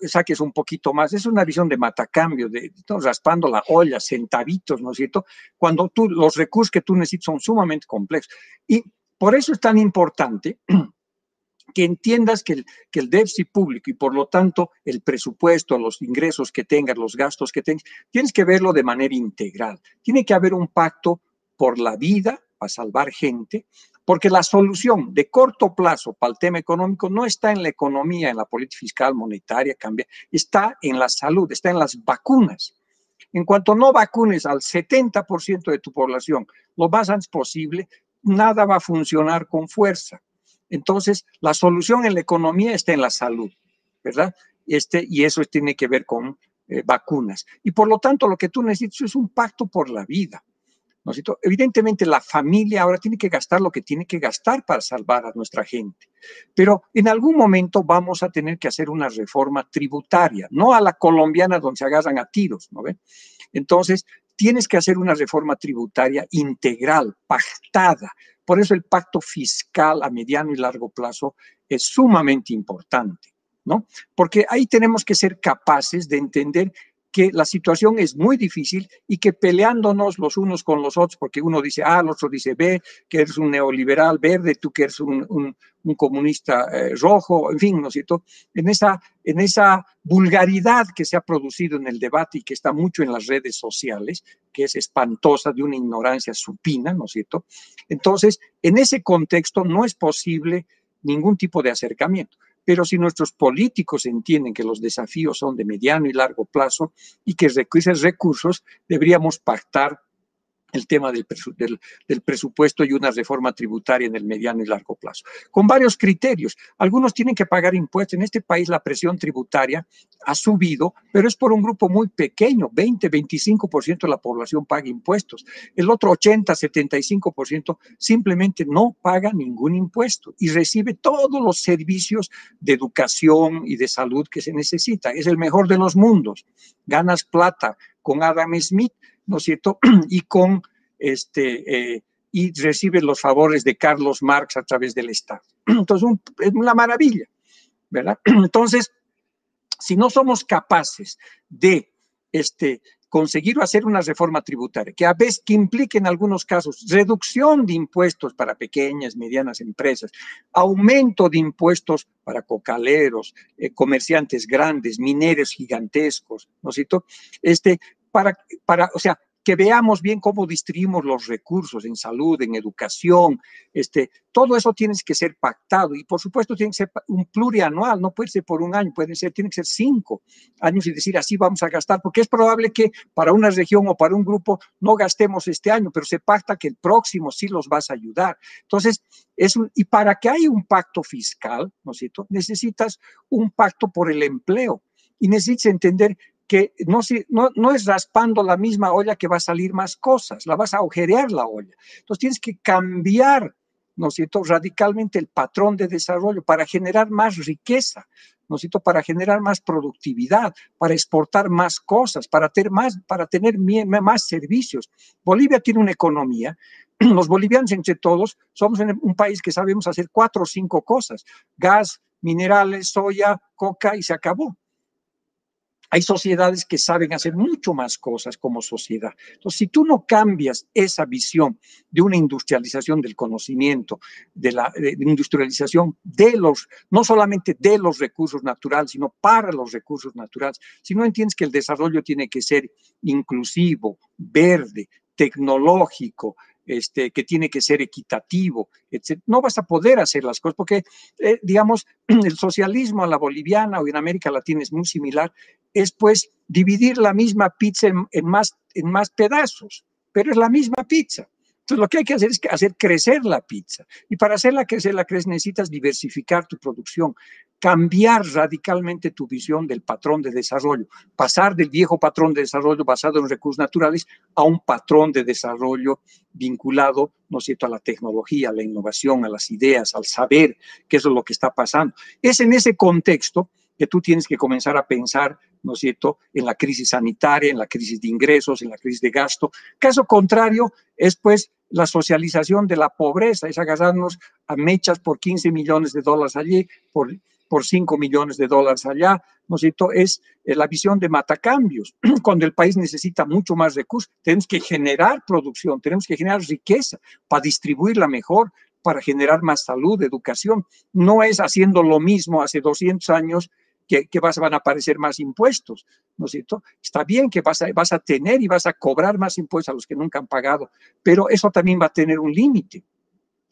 Speaker 2: saques un poquito más. Es una visión de matacambio, de, raspando la olla, centavitos, ¿no es cierto? Cuando tú, los recursos que tú necesitas son sumamente complejos. Y por eso es tan importante <clears throat> que entiendas que el, que el déficit público y por lo tanto el presupuesto, los ingresos que tengas, los gastos que tengas, tienes que verlo de manera integral. Tiene que haber un pacto por la vida, para salvar gente, porque la solución de corto plazo para el tema económico no está en la economía, en la política fiscal, monetaria, cambia, está en la salud, está en las vacunas. En cuanto no vacunes al 70% de tu población lo más antes posible, nada va a funcionar con fuerza. Entonces, la solución en la economía está en la salud, ¿verdad? Este, y eso tiene que ver con eh, vacunas. Y por lo tanto, lo que tú necesitas es un pacto por la vida. ¿No Evidentemente la familia ahora tiene que gastar lo que tiene que gastar para salvar a nuestra gente, pero en algún momento vamos a tener que hacer una reforma tributaria, no a la colombiana donde se agarran a tiros, ¿no ven? Entonces, tienes que hacer una reforma tributaria integral, pactada. Por eso el pacto fiscal a mediano y largo plazo es sumamente importante, ¿no? Porque ahí tenemos que ser capaces de entender que la situación es muy difícil y que peleándonos los unos con los otros, porque uno dice A, el otro dice B, que eres un neoliberal verde, tú que eres un, un, comunista eh, rojo, en fin, ¿no es cierto? En esa, en esa vulgaridad que se ha producido en el debate y que está mucho en las redes sociales, que es espantosa, de una ignorancia supina, ¿no es cierto? Entonces, en ese contexto no es posible ningún tipo de acercamiento. Pero si nuestros políticos entienden que los desafíos son de mediano y largo plazo y que requieren recursos, deberíamos pactar el tema del, del, presupuesto y una reforma tributaria en el mediano y largo plazo, con varios criterios. Algunos tienen que pagar impuestos. En este país la presión tributaria ha subido, pero es por un grupo muy pequeño, 20, 25% de la población paga impuestos. El otro 80, 75% simplemente no paga ningún impuesto y recibe todos los servicios de educación y de salud que se necesita. Es el mejor de los mundos. Ganas plata con Adam Smith ¿no es cierto? <clears throat> Y con este, eh, y recibe los favores de Carlos Marx a través del Estado. <clears throat> Entonces, es una maravilla, ¿verdad? <clears throat> Entonces, si no somos capaces de este, conseguir hacer una reforma tributaria, que a veces que implique en algunos casos reducción de impuestos para pequeñas, medianas empresas, aumento de impuestos para cocaleros, eh, comerciantes grandes, mineros gigantescos, ¿no es cierto? Este, para, para, o sea, que veamos bien cómo distribuimos los recursos en salud, en educación, este, todo eso tiene que ser pactado y por supuesto tiene que ser un plurianual, no puede ser por un año, pueden ser, tiene que ser cinco años y decir así vamos a gastar, porque es probable que para una región o para un grupo no gastemos este año, pero se pacta que el próximo sí los vas a ayudar. Entonces, es y para que haya un pacto fiscal, ¿no? Necesitas un pacto por el empleo y necesitas entender que no, es raspando la misma olla que va a salir más cosas, la vas a agujerear la olla. Entonces tienes que cambiar, ¿no es cierto?, radicalmente el patrón de desarrollo para generar más riqueza, ¿no es para generar más productividad, para exportar más cosas, para tener más, para tener más servicios. Bolivia tiene una economía <clears throat> los bolivianos entre todos somos un país que sabemos hacer cuatro o cinco cosas, gas, minerales, soya, coca y se acabó. Hay sociedades que saben hacer mucho más cosas como sociedad. Entonces, si tú no cambias esa visión de una industrialización del conocimiento, de la industrialización de los, no solamente de los recursos naturales, sino para los recursos naturales, si no entiendes que el desarrollo tiene que ser inclusivo, verde, tecnológico, este, que tiene que ser equitativo, etc. No vas a poder hacer las cosas porque, eh, digamos, <clears throat> el socialismo a la boliviana o en América Latina es muy similar, es pues dividir la misma pizza en, más, en más pedazos, pero es la misma pizza. Entonces, lo que hay que hacer es hacer crecer la pizza. Y para hacerla crecer, la crecer, necesitas diversificar tu producción, cambiar radicalmente tu visión del patrón de desarrollo, pasar del viejo patrón de desarrollo basado en recursos naturales a un patrón de desarrollo vinculado, ¿no es cierto?, a la tecnología, a la innovación, a las ideas, al saber, que eso es lo que está pasando. Es en ese contexto que tú tienes que comenzar a pensar, ¿no es cierto?, en la crisis sanitaria, en la crisis de ingresos, en la crisis de gasto. Caso contrario es pues la socialización de la pobreza, es agarrarnos a mechas por 15 millones de dólares allí, por, por 5 millones de dólares allá, ¿no es cierto? Es eh, la visión de matacambios. <clears throat> Cuando el país necesita mucho más recursos, tenemos que generar producción, tenemos que generar riqueza para distribuirla mejor, para generar más salud, educación. No es haciendo lo mismo hace 200 años que, vas, van a aparecer más impuestos, ¿no es cierto? Está bien que vas a, vas a tener y vas a cobrar más impuestos a los que nunca han pagado, pero eso también va a tener un límite.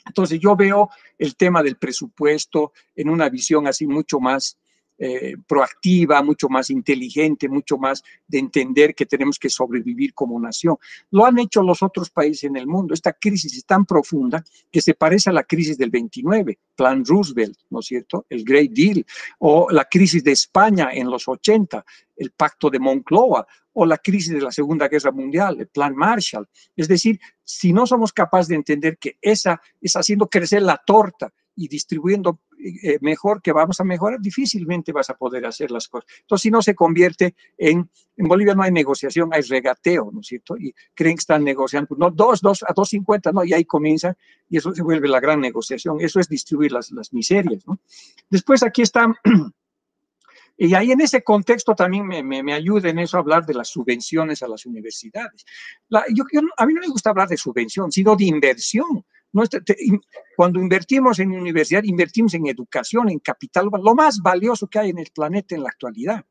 Speaker 2: Entonces yo veo el tema del presupuesto en una visión así mucho más eh, proactiva, mucho más inteligente, mucho más de entender que tenemos que sobrevivir como nación. Lo han hecho los otros países en el mundo. Esta crisis es tan profunda que se parece a la crisis del 29, Plan Roosevelt, ¿no es cierto? El Great Deal, o la crisis de España en los 80, el Pacto de Moncloa, o la crisis de la Segunda Guerra Mundial, el Plan Marshall. Es decir, si no somos capaces de entender que esa es haciendo crecer la torta y distribuyendo eh, mejor que vamos a mejorar, difícilmente vas a poder hacer las cosas. Entonces, si no se convierte en, en Bolivia no hay negociación, hay regateo, ¿no es cierto? Y creen que están negociando, no, dos, dos, a dos cincuenta, no, y ahí comienza, y eso se vuelve la gran negociación. Eso es distribuir las, las miserias, ¿no? Después aquí está <clears throat> Y ahí en ese contexto también me, me, ayuda en eso a hablar de las subvenciones a las universidades. a mí no me gusta hablar de subvención, sino de inversión. Cuando invertimos en universidad, invertimos en educación, en capital, lo más valioso que hay en el planeta en la actualidad.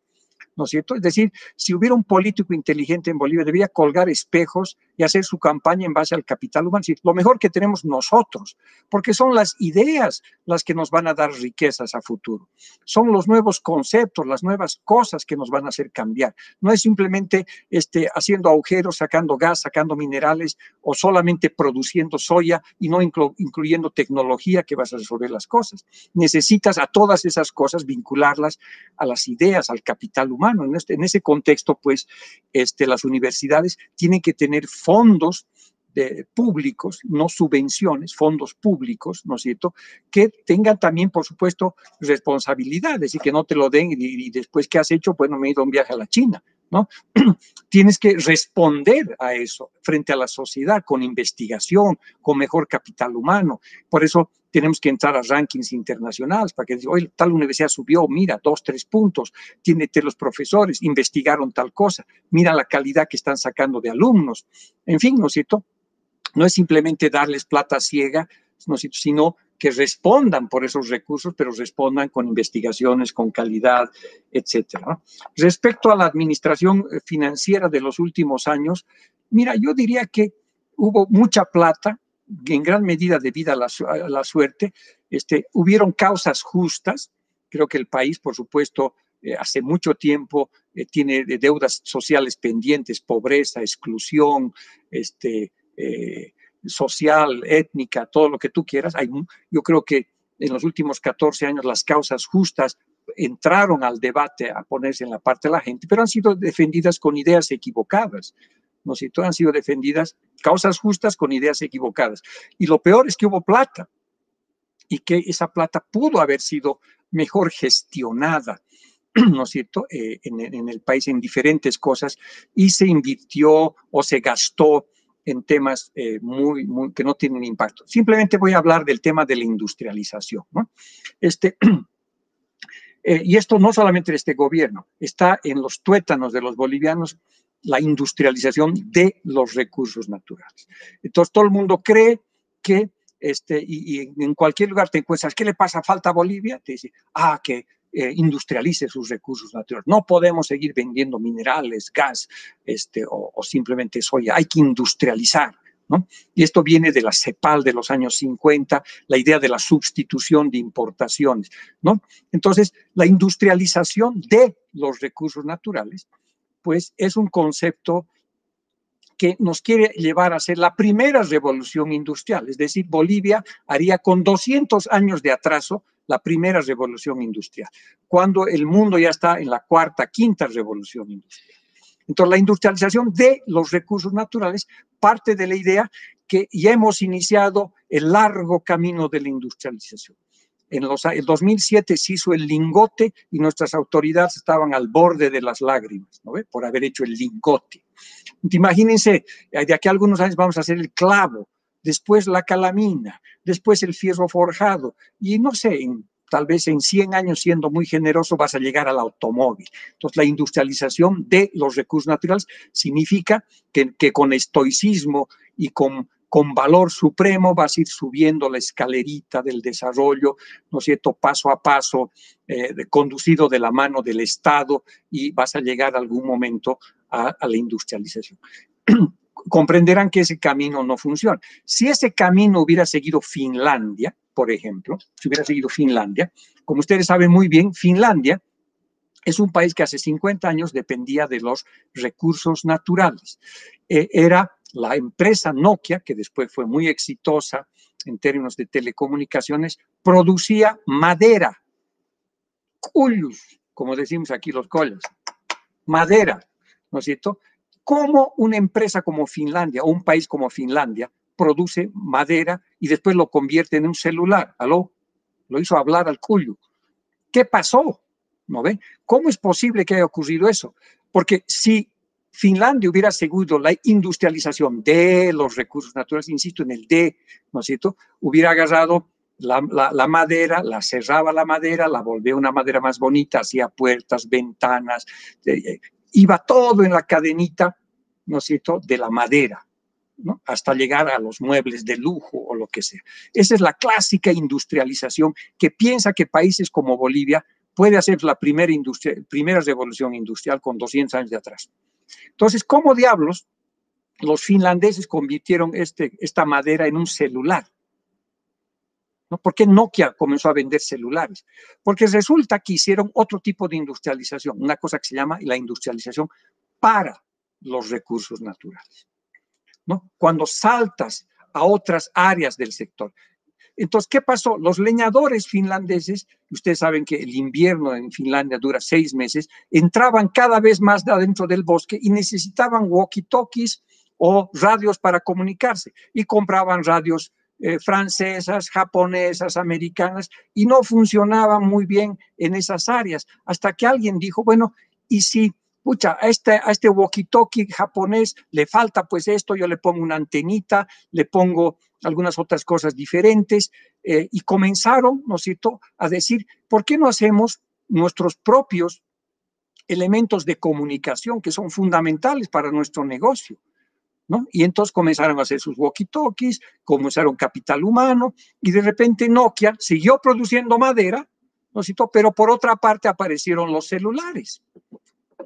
Speaker 2: ¿no es cierto? Es decir, si hubiera un político inteligente en Bolivia, debía colgar espejos y hacer su campaña en base al capital humano. Lo mejor que tenemos nosotros, porque son las ideas las que nos van a dar riquezas a futuro. Son los nuevos conceptos, las nuevas cosas que nos van a hacer cambiar. No es simplemente este, haciendo agujeros, sacando gas, sacando minerales o solamente produciendo soya y no incluyendo tecnología que vas a resolver las cosas. Necesitas a todas esas cosas vincularlas a las ideas, al capital humano en, este, en ese contexto, pues, este, las universidades tienen que tener fondos de, públicos, no subvenciones, fondos públicos, ¿no es cierto? Que tengan también, por supuesto, responsabilidades y que no te lo den y, después, ¿qué has hecho? Bueno, me he ido a un viaje a la China, ¿no? <clears throat> Tienes que responder a eso frente a la sociedad con investigación, con mejor capital humano. Por eso tenemos que entrar a rankings internacionales para que hoy tal universidad subió, mira, dos, tres puntos, tiene los profesores, investigaron tal cosa, mira la calidad que están sacando de alumnos. En fin, ¿no es cierto? No es simplemente darles plata ciega, ¿no es cierto? sino que respondan por esos recursos, pero respondan con investigaciones, con calidad, etcétera. Respecto a la administración eh, financiera de los últimos años, mira, yo diría que hubo mucha plata, en gran medida debido a la, suerte, este, hubieron causas justas. Creo que el país, por supuesto, eh, hace mucho tiempo eh, tiene deudas sociales pendientes, pobreza, exclusión, este, eh, social, étnica, todo lo que tú quieras. Hay, yo creo que en los últimos 14 años las causas justas entraron al debate a ponerse en la parte de la gente, pero han sido defendidas con ideas equivocadas. ¿No sé, han sido defendidas causas justas con ideas equivocadas. Y lo peor es que hubo plata y que esa plata pudo haber sido mejor gestionada, <clears throat> ¿no es cierto?, eh, en, el país en diferentes cosas y se invirtió o se gastó en temas eh, muy, que no tienen impacto. Simplemente voy a hablar del tema de la industrialización. ¿no? Este, <clears throat> eh, y esto no solamente de este gobierno, está en los tuétanos de los bolivianos la industrialización de los recursos naturales. Entonces, todo el mundo cree que, este, y, en cualquier lugar te encuentras, ¿qué le pasa? ¿Falta a Bolivia? Te dice, ah, que eh, industrialice sus recursos naturales. No podemos seguir vendiendo minerales, gas, este, o, o simplemente soya. Hay que industrializar. ¿No? Y esto viene de la CEPAL de los años 50, la idea de la sustitución de importaciones, ¿no? Entonces, la industrialización de los recursos naturales pues es un concepto que nos quiere llevar a ser la primera revolución industrial. Es decir, Bolivia haría con 200 años de atraso la primera revolución industrial, cuando el mundo ya está en la cuarta, quinta revolución industrial. Entonces, la industrialización de los recursos naturales parte de la idea que ya hemos iniciado el largo camino de la industrialización. En los, el 2007 se hizo el lingote y nuestras autoridades estaban al borde de las lágrimas, ¿no? Por haber hecho el lingote. Imagínense, eh, de aquí a algunos años vamos a hacer el clavo, después la calamina, después el fierro forjado y no sé, tal vez en 100 años siendo muy generoso vas a llegar al automóvil. Entonces, la industrialización de los recursos naturales significa que con estoicismo y con con valor supremo vas a ir subiendo la escalerita del desarrollo, ¿no es cierto?, paso a paso, eh, conducido de la mano del Estado y vas a llegar algún momento a, la industrialización. <clears throat> Comprenderán que ese camino no funciona. Si ese camino hubiera seguido Finlandia, por ejemplo, si hubiera seguido Finlandia, como ustedes saben muy bien, Finlandia es un país que hace 50 años dependía de los recursos naturales. Eh, era la empresa Nokia, que después fue muy exitosa en términos de telecomunicaciones, producía madera, cullus, como decimos aquí los collos, madera, ¿no es cierto? ¿Cómo una empresa como Finlandia o un país como Finlandia produce madera y después lo convierte en un celular? ¿Aló? Lo hizo hablar al cuyo. ¿Qué pasó? ¿No ve? ¿Cómo es posible que haya ocurrido eso? Porque si Finlandia hubiera seguido la industrialización de los recursos naturales, insisto en el de, ¿no es cierto? Hubiera agarrado la, madera, la cerraba la madera, la volvía una madera más bonita, hacía puertas, ventanas, eh, iba todo en la cadenita, ¿no es cierto?, de la madera, ¿no? hasta llegar a los muebles de lujo o lo que sea. Esa es la clásica industrialización que piensa que países como Bolivia puede hacer la primera, primera revolución industrial con 200 años de atrás. Entonces, ¿cómo diablos los finlandeses convirtieron este, esta madera en un celular? ¿no? ¿Por qué Nokia comenzó a vender celulares? Porque resulta que hicieron otro tipo de industrialización, una cosa que se llama la industrialización para los recursos naturales. ¿no? Cuando saltas a otras áreas del sector. Entonces, ¿qué pasó? Los leñadores finlandeses, ustedes saben que el invierno en Finlandia dura seis meses, entraban cada vez más adentro del bosque y necesitaban walkie-talkies o radios para comunicarse y compraban radios eh, francesas, japonesas, americanas, y no funcionaban muy bien en esas áreas, hasta que alguien dijo, bueno, ¿y si, pucha, a este, a este walkie-talkie japonés le falta pues esto, yo le pongo una antenita, le pongo algunas otras cosas diferentes, eh, y comenzaron, ¿no es cierto?, a decir, ¿por qué no hacemos nuestros propios elementos de comunicación que son fundamentales para nuestro negocio? Y entonces comenzaron a hacer sus walkie-talkies, comenzaron capital humano y de repente Nokia siguió produciendo madera, ¿no? Pero por otra parte aparecieron los celulares,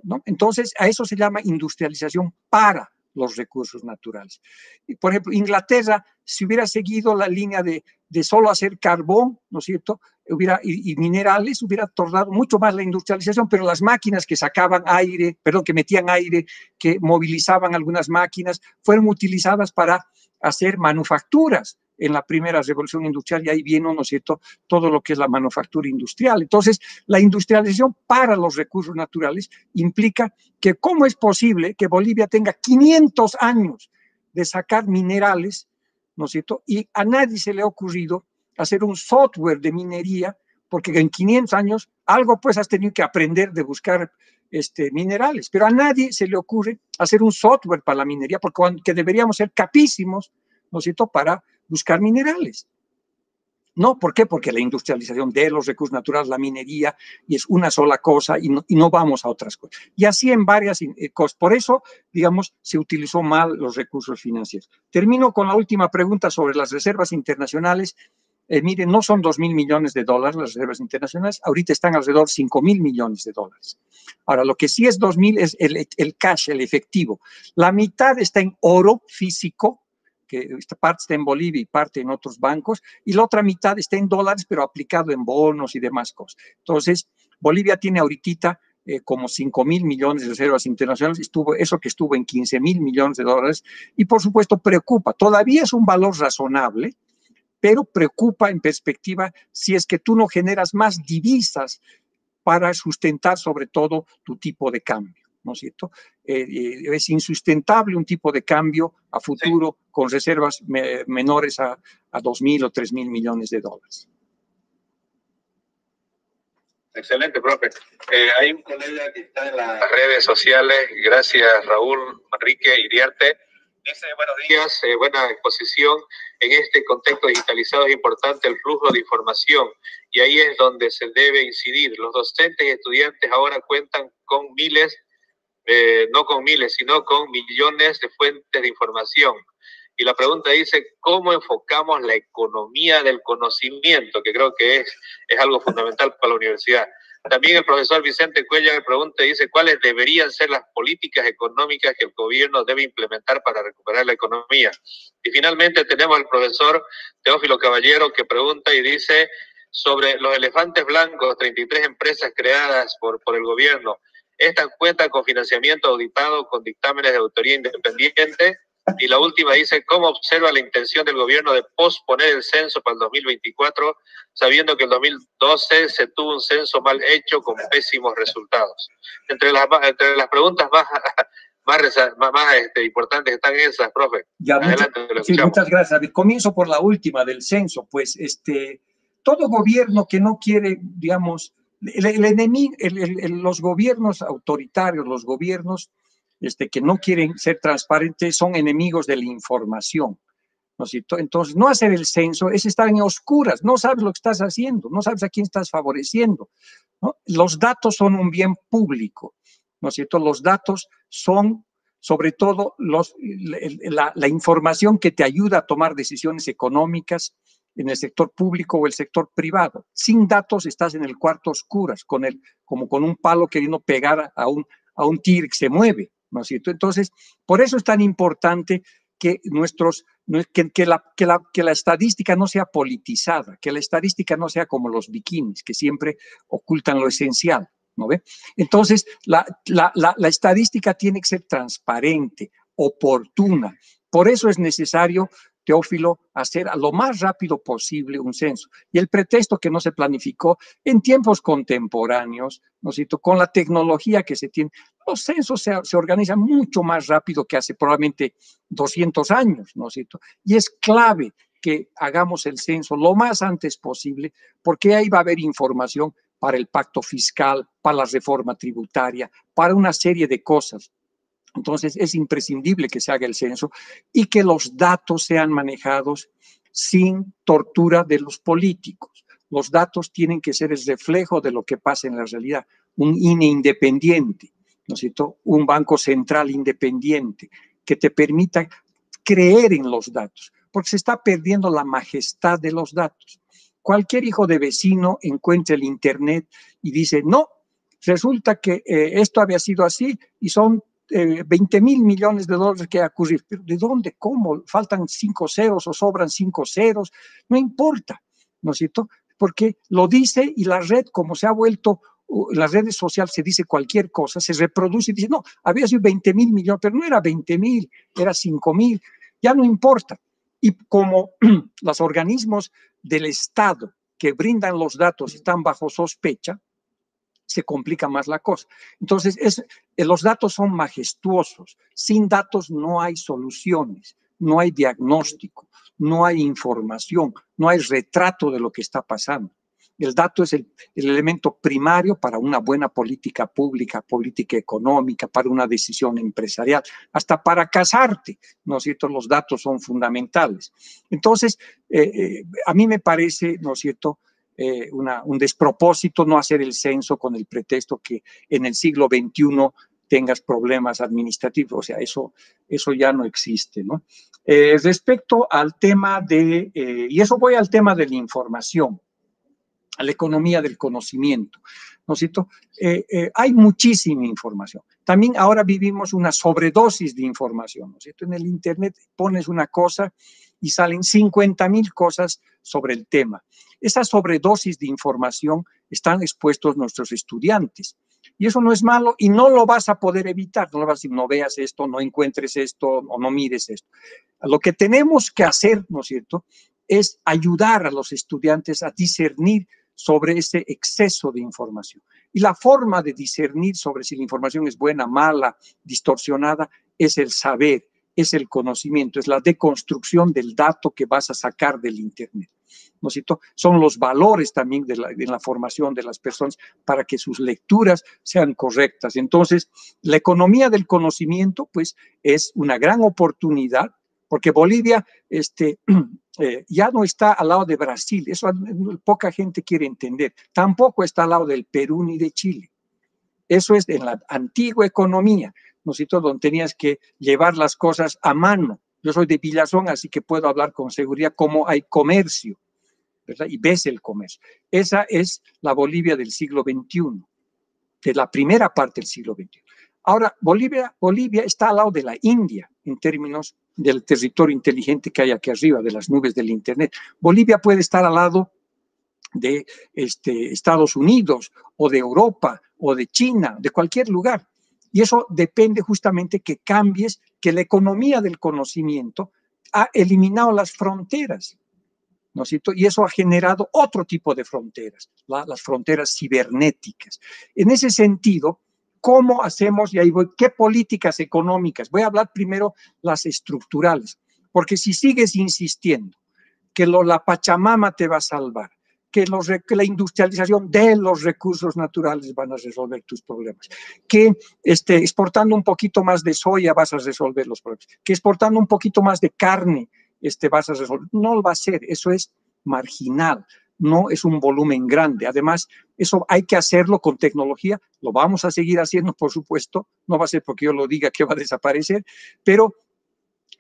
Speaker 2: ¿no? Entonces a eso se llama industrialización para los recursos naturales. Y, por ejemplo, Inglaterra, si hubiera seguido la línea de, de solo hacer carbón, ¿no es cierto? Hubiera, y, minerales, hubiera tardado mucho más la industrialización, pero las máquinas que sacaban aire, perdón, que metían aire, que movilizaban algunas máquinas, fueron utilizadas para hacer manufacturas en la primera revolución industrial y ahí viene, ¿no es cierto?, todo lo que es la manufactura industrial. Entonces, la industrialización para los recursos naturales implica que cómo es posible que Bolivia tenga 500 años de sacar minerales, ¿no es cierto?, y a nadie se le ha ocurrido hacer un software de minería, porque en 500 años algo pues has tenido que aprender de buscar este, minerales, pero a nadie se le ocurre hacer un software para la minería, porque deberíamos ser capísimos, ¿no es cierto?, para buscar minerales. No, ¿por qué? Porque la industrialización de los recursos naturales, la minería, y es una sola cosa y no, vamos a otras cosas. Y así en varias eh, cosas. Por eso, digamos, se utilizó mal los recursos financieros. Termino con la última pregunta sobre las reservas internacionales. Eh, miren, no son 2 mil millones de dólares las reservas internacionales, ahorita están alrededor de 5 mil millones de dólares. Ahora, lo que sí es 2 mil es el, el cash, el efectivo. La mitad está en oro físico, que esta parte está en Bolivia y parte en otros bancos, y la otra mitad está en dólares, pero aplicado en bonos y demás cosas. Entonces, Bolivia tiene ahorita eh, como 5 mil millones de reservas internacionales, estuvo, eso que estuvo en 15 mil millones de dólares, y por supuesto preocupa, todavía es un valor razonable, pero preocupa en perspectiva si es que tú no generas más divisas para sustentar sobre todo tu tipo de cambio. ¿No es cierto? Eh, eh, es insustentable un tipo de cambio a futuro con reservas menores a, a 2 mil o 3 mil millones de dólares.
Speaker 1: Excelente, profe. Eh, hay un colega que está en las redes sociales, gracias Raúl Enrique Iriarte. Dice, buenos días, buena exposición. En este contexto digitalizado es importante el flujo de información y ahí es donde se debe incidir. Los docentes y estudiantes ahora cuentan con miles eh, no con miles, sino con millones de fuentes de información. Y la pregunta dice, ¿cómo enfocamos la economía del conocimiento? Que creo que es, es algo fundamental para la universidad. También el profesor Vicente Cuellar me pregunta, dice, ¿cuáles deberían ser las políticas económicas que el gobierno debe implementar para recuperar la economía? Y finalmente tenemos al profesor Teófilo Caballero que pregunta y dice sobre los elefantes blancos, 33 empresas creadas por, por el gobierno. Esta cuenta con financiamiento auditado con dictámenes de autoría independiente. Y la última dice, ¿cómo observa la intención del gobierno de posponer el censo para el 2024, sabiendo que en 2012 se tuvo un censo mal hecho con pésimos resultados? Entre las, entre las preguntas más, <laughs> más, más este, importantes están esas, profe.
Speaker 2: Ya, Adelante, sí, muchas gracias. Comienzo por la última del censo. Pues este, todo gobierno que no quiere, digamos, el, enemigo, los gobiernos autoritarios, los gobiernos este, que no quieren ser transparentes son enemigos de la información. ¿no Entonces, no hacer el censo es estar en oscuras, no sabes lo que estás haciendo, no sabes a quién estás favoreciendo. Los datos son un bien público, ¿no es cierto? Los datos son sobre todo los, la, la, información que te ayuda a tomar decisiones económicas en el sector público o el sector privado. Sin datos estás en el cuarto oscuras, con el, como con un palo queriendo pegar a un, a un tigre que se mueve, ¿no es cierto? Entonces, por eso es tan importante que nuestros, que, que, la, que, la, que la estadística no sea politizada, que la estadística no sea como los bikinis, que siempre ocultan lo esencial. ¿no ve? Entonces, la, la, la, estadística tiene que ser transparente, oportuna. Por eso es necesario Teófilo hacer lo más rápido posible un censo. Y el pretexto que no se planificó en tiempos contemporáneos, ¿no es cierto? Con la tecnología que se tiene, los censos se, se, organizan mucho más rápido que hace probablemente 200 años, ¿no es cierto? Y es clave que hagamos el censo lo más antes posible, porque ahí va a haber información para el pacto fiscal, para la reforma tributaria, para una serie de cosas. Entonces es imprescindible que se haga el censo y que los datos sean manejados sin tortura de los políticos. Los datos tienen que ser el reflejo de lo que pasa en la realidad. Un INE independiente, ¿no es cierto? Un banco central independiente que te permita creer en los datos, porque se está perdiendo la majestad de los datos. Cualquier hijo de vecino encuentra el Internet y dice, no, resulta que eh, esto había sido así y son 20 eh, mil millones de dólares que ha ocurrido. Pero ¿de dónde? ¿Cómo? ¿Faltan cinco ceros o sobran cinco ceros? No importa, ¿no es cierto? Porque lo dice y la red, como se ha vuelto, las redes sociales se dice cualquier cosa, se reproduce y dice, no, había sido 20 mil millones, pero no era 20 mil, era 5 mil, ya no importa. Y como <clears throat> los organismos del Estado que brindan los datos están bajo sospecha, se complica más la cosa. Entonces, es, eh, los datos son majestuosos. Sin datos no hay soluciones, no hay diagnóstico, no hay información, no hay retrato de lo que está pasando. El dato es el, elemento primario para una buena política pública, política económica, para una decisión empresarial, hasta para casarte, ¿no es cierto? Los datos son fundamentales. Entonces, eh, eh, a mí me parece, ¿no es cierto?, eh, un despropósito no hacer el censo con el pretexto que en el siglo XXI tengas problemas administrativos, o sea, eso, eso ya no existe, ¿no? respecto al tema de, y eso voy al tema de la información, a la economía del conocimiento. ¿No es? Eh, eh, hay muchísima información. También ahora vivimos una sobredosis de información. ¿No es? En el Internet pones una cosa y salen 50 mil cosas sobre el tema. Esa sobredosis de información están expuestos nuestros estudiantes. Y eso no es malo y no lo vas a poder evitar. No vas a decir, no veas esto, no encuentres esto o no mires esto. Lo que tenemos que hacer, ¿no es cierto?, es ayudar a los estudiantes a discernir sobre ese exceso de información. Y la forma de discernir sobre si la información es buena, mala, distorsionada, es el saber, es el conocimiento, es la deconstrucción del dato que vas a sacar del Internet. ¿No? Son los valores también de la, de la formación de las personas para que sus lecturas sean correctas. Entonces, la economía del conocimiento, pues, es una gran oportunidad porque Bolivia este, <clears throat> eh, ya no está al lado de Brasil, eso poca gente quiere entender, tampoco está al lado del Perú ni de Chile. Eso es en la antigua economía, ¿no es donde tenías que llevar las cosas a mano. Yo soy de Villazón, así que puedo hablar con seguridad cómo hay comercio, ¿verdad? Y ves el comercio. Esa es la Bolivia del siglo XXI, de la primera parte del siglo XXI. Ahora, Bolivia, Bolivia está al lado de la India en términos del territorio inteligente que hay aquí arriba, de las nubes del Internet. Bolivia puede estar al lado de este, Estados Unidos o de Europa o de China, de cualquier lugar. Y eso depende justamente que cambies, que la economía del conocimiento ha eliminado las fronteras. ¿no es cierto? Y eso ha generado otro tipo de fronteras, las fronteras cibernéticas. En ese sentido, ¿Cómo hacemos? Y ahí voy, ¿qué políticas económicas? Voy a hablar primero las estructurales, porque si sigues insistiendo que lo, la Pachamama te va a salvar, que, la industrialización de los recursos naturales van a resolver tus problemas, que este, exportando un poquito más de soya vas a resolver los problemas, que exportando un poquito más de carne este, vas a resolver. No lo va a ser, eso es marginal no es un volumen grande. Además, eso hay que hacerlo con tecnología, lo vamos a seguir haciendo, por supuesto, no va a ser porque yo lo diga que va a desaparecer, pero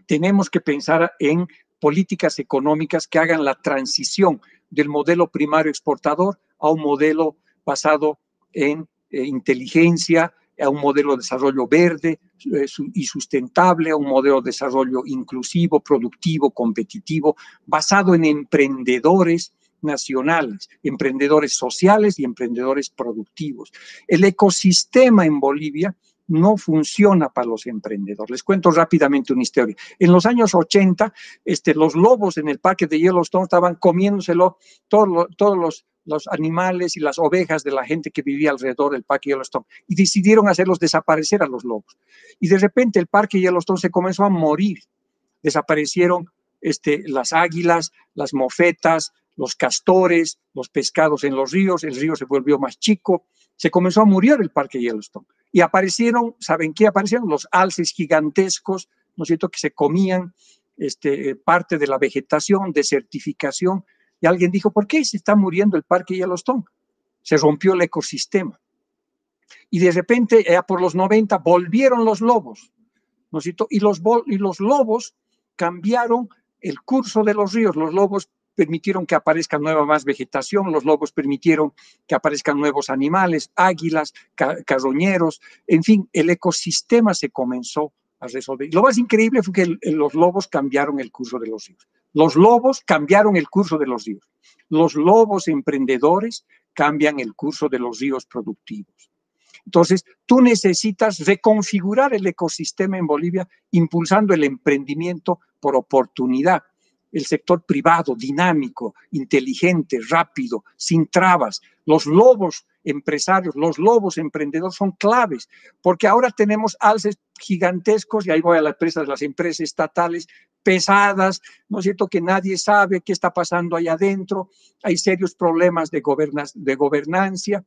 Speaker 2: tenemos que pensar en políticas económicas que hagan la transición del modelo primario exportador a un modelo basado en eh, inteligencia, a un modelo de desarrollo verde eh, y sustentable, a un modelo de desarrollo inclusivo, productivo, competitivo, basado en emprendedores nacionales, emprendedores sociales y emprendedores productivos. El ecosistema en Bolivia no funciona para los emprendedores. Les cuento rápidamente una historia. En los años 80, este, los lobos en el parque de Yellowstone estaban comiéndoselo todos, los animales y las ovejas de la gente que vivía alrededor del parque Yellowstone y decidieron hacerlos desaparecer a los lobos. Y de repente el parque Yellowstone se comenzó a morir. Desaparecieron este, las águilas, las mofetas, los castores, los pescados en los ríos, el río se volvió más chico, se comenzó a morir el parque Yellowstone. Y aparecieron, ¿saben qué? Aparecieron los alces gigantescos, ¿no es cierto?, que se comían este, parte de la vegetación, desertificación. Y alguien dijo, ¿por qué se está muriendo el parque Yellowstone? Se rompió el ecosistema. Y de repente, ya por los 90, volvieron los lobos, ¿no es cierto? Y los, y los lobos cambiaron el curso de los ríos. Los lobos permitieron que aparezca nueva más vegetación, los lobos permitieron que aparezcan nuevos animales, águilas, carroñeros, en fin, el ecosistema se comenzó a resolver. Y lo más increíble fue que los lobos cambiaron el curso de los ríos. Los lobos cambiaron el curso de los ríos. Los lobos emprendedores cambian el curso de los ríos productivos. Entonces, tú necesitas reconfigurar el ecosistema en Bolivia impulsando el emprendimiento por oportunidad el sector privado, dinámico, inteligente, rápido, sin trabas. Los lobos empresarios, los lobos emprendedores son claves, porque ahora tenemos alces gigantescos, y ahí voy a las empresas, las empresas estatales pesadas, ¿no es cierto? Que nadie sabe qué está pasando ahí adentro, hay serios problemas de, de gobernancia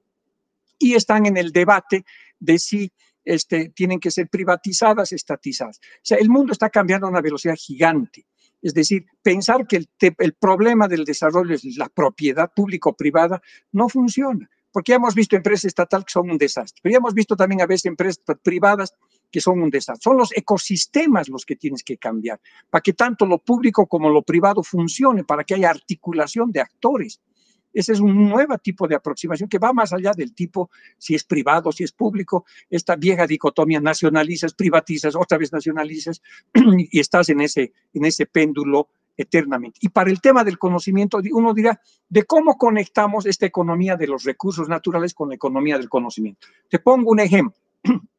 Speaker 2: y están en el debate de si este, tienen que ser privatizadas, estatizadas. O sea, el mundo está cambiando a una velocidad gigante. Es decir, pensar que el, problema del desarrollo es la propiedad público-privada no funciona, porque ya hemos visto empresas estatales que son un desastre, pero ya hemos visto también a veces empresas privadas que son un desastre. Son los ecosistemas los que tienes que cambiar, para que tanto lo público como lo privado funcione, para que haya articulación de actores. Ese es un nuevo tipo de aproximación que va más allá del tipo si es privado, si es público, esta vieja dicotomía nacionalizas, privatizas, otra vez nacionalizas <clears throat> y estás en ese, en ese péndulo eternamente. Y para el tema del conocimiento, uno dirá, ¿de cómo conectamos esta economía de los recursos naturales con la economía del conocimiento? Te pongo un ejemplo. <clears throat>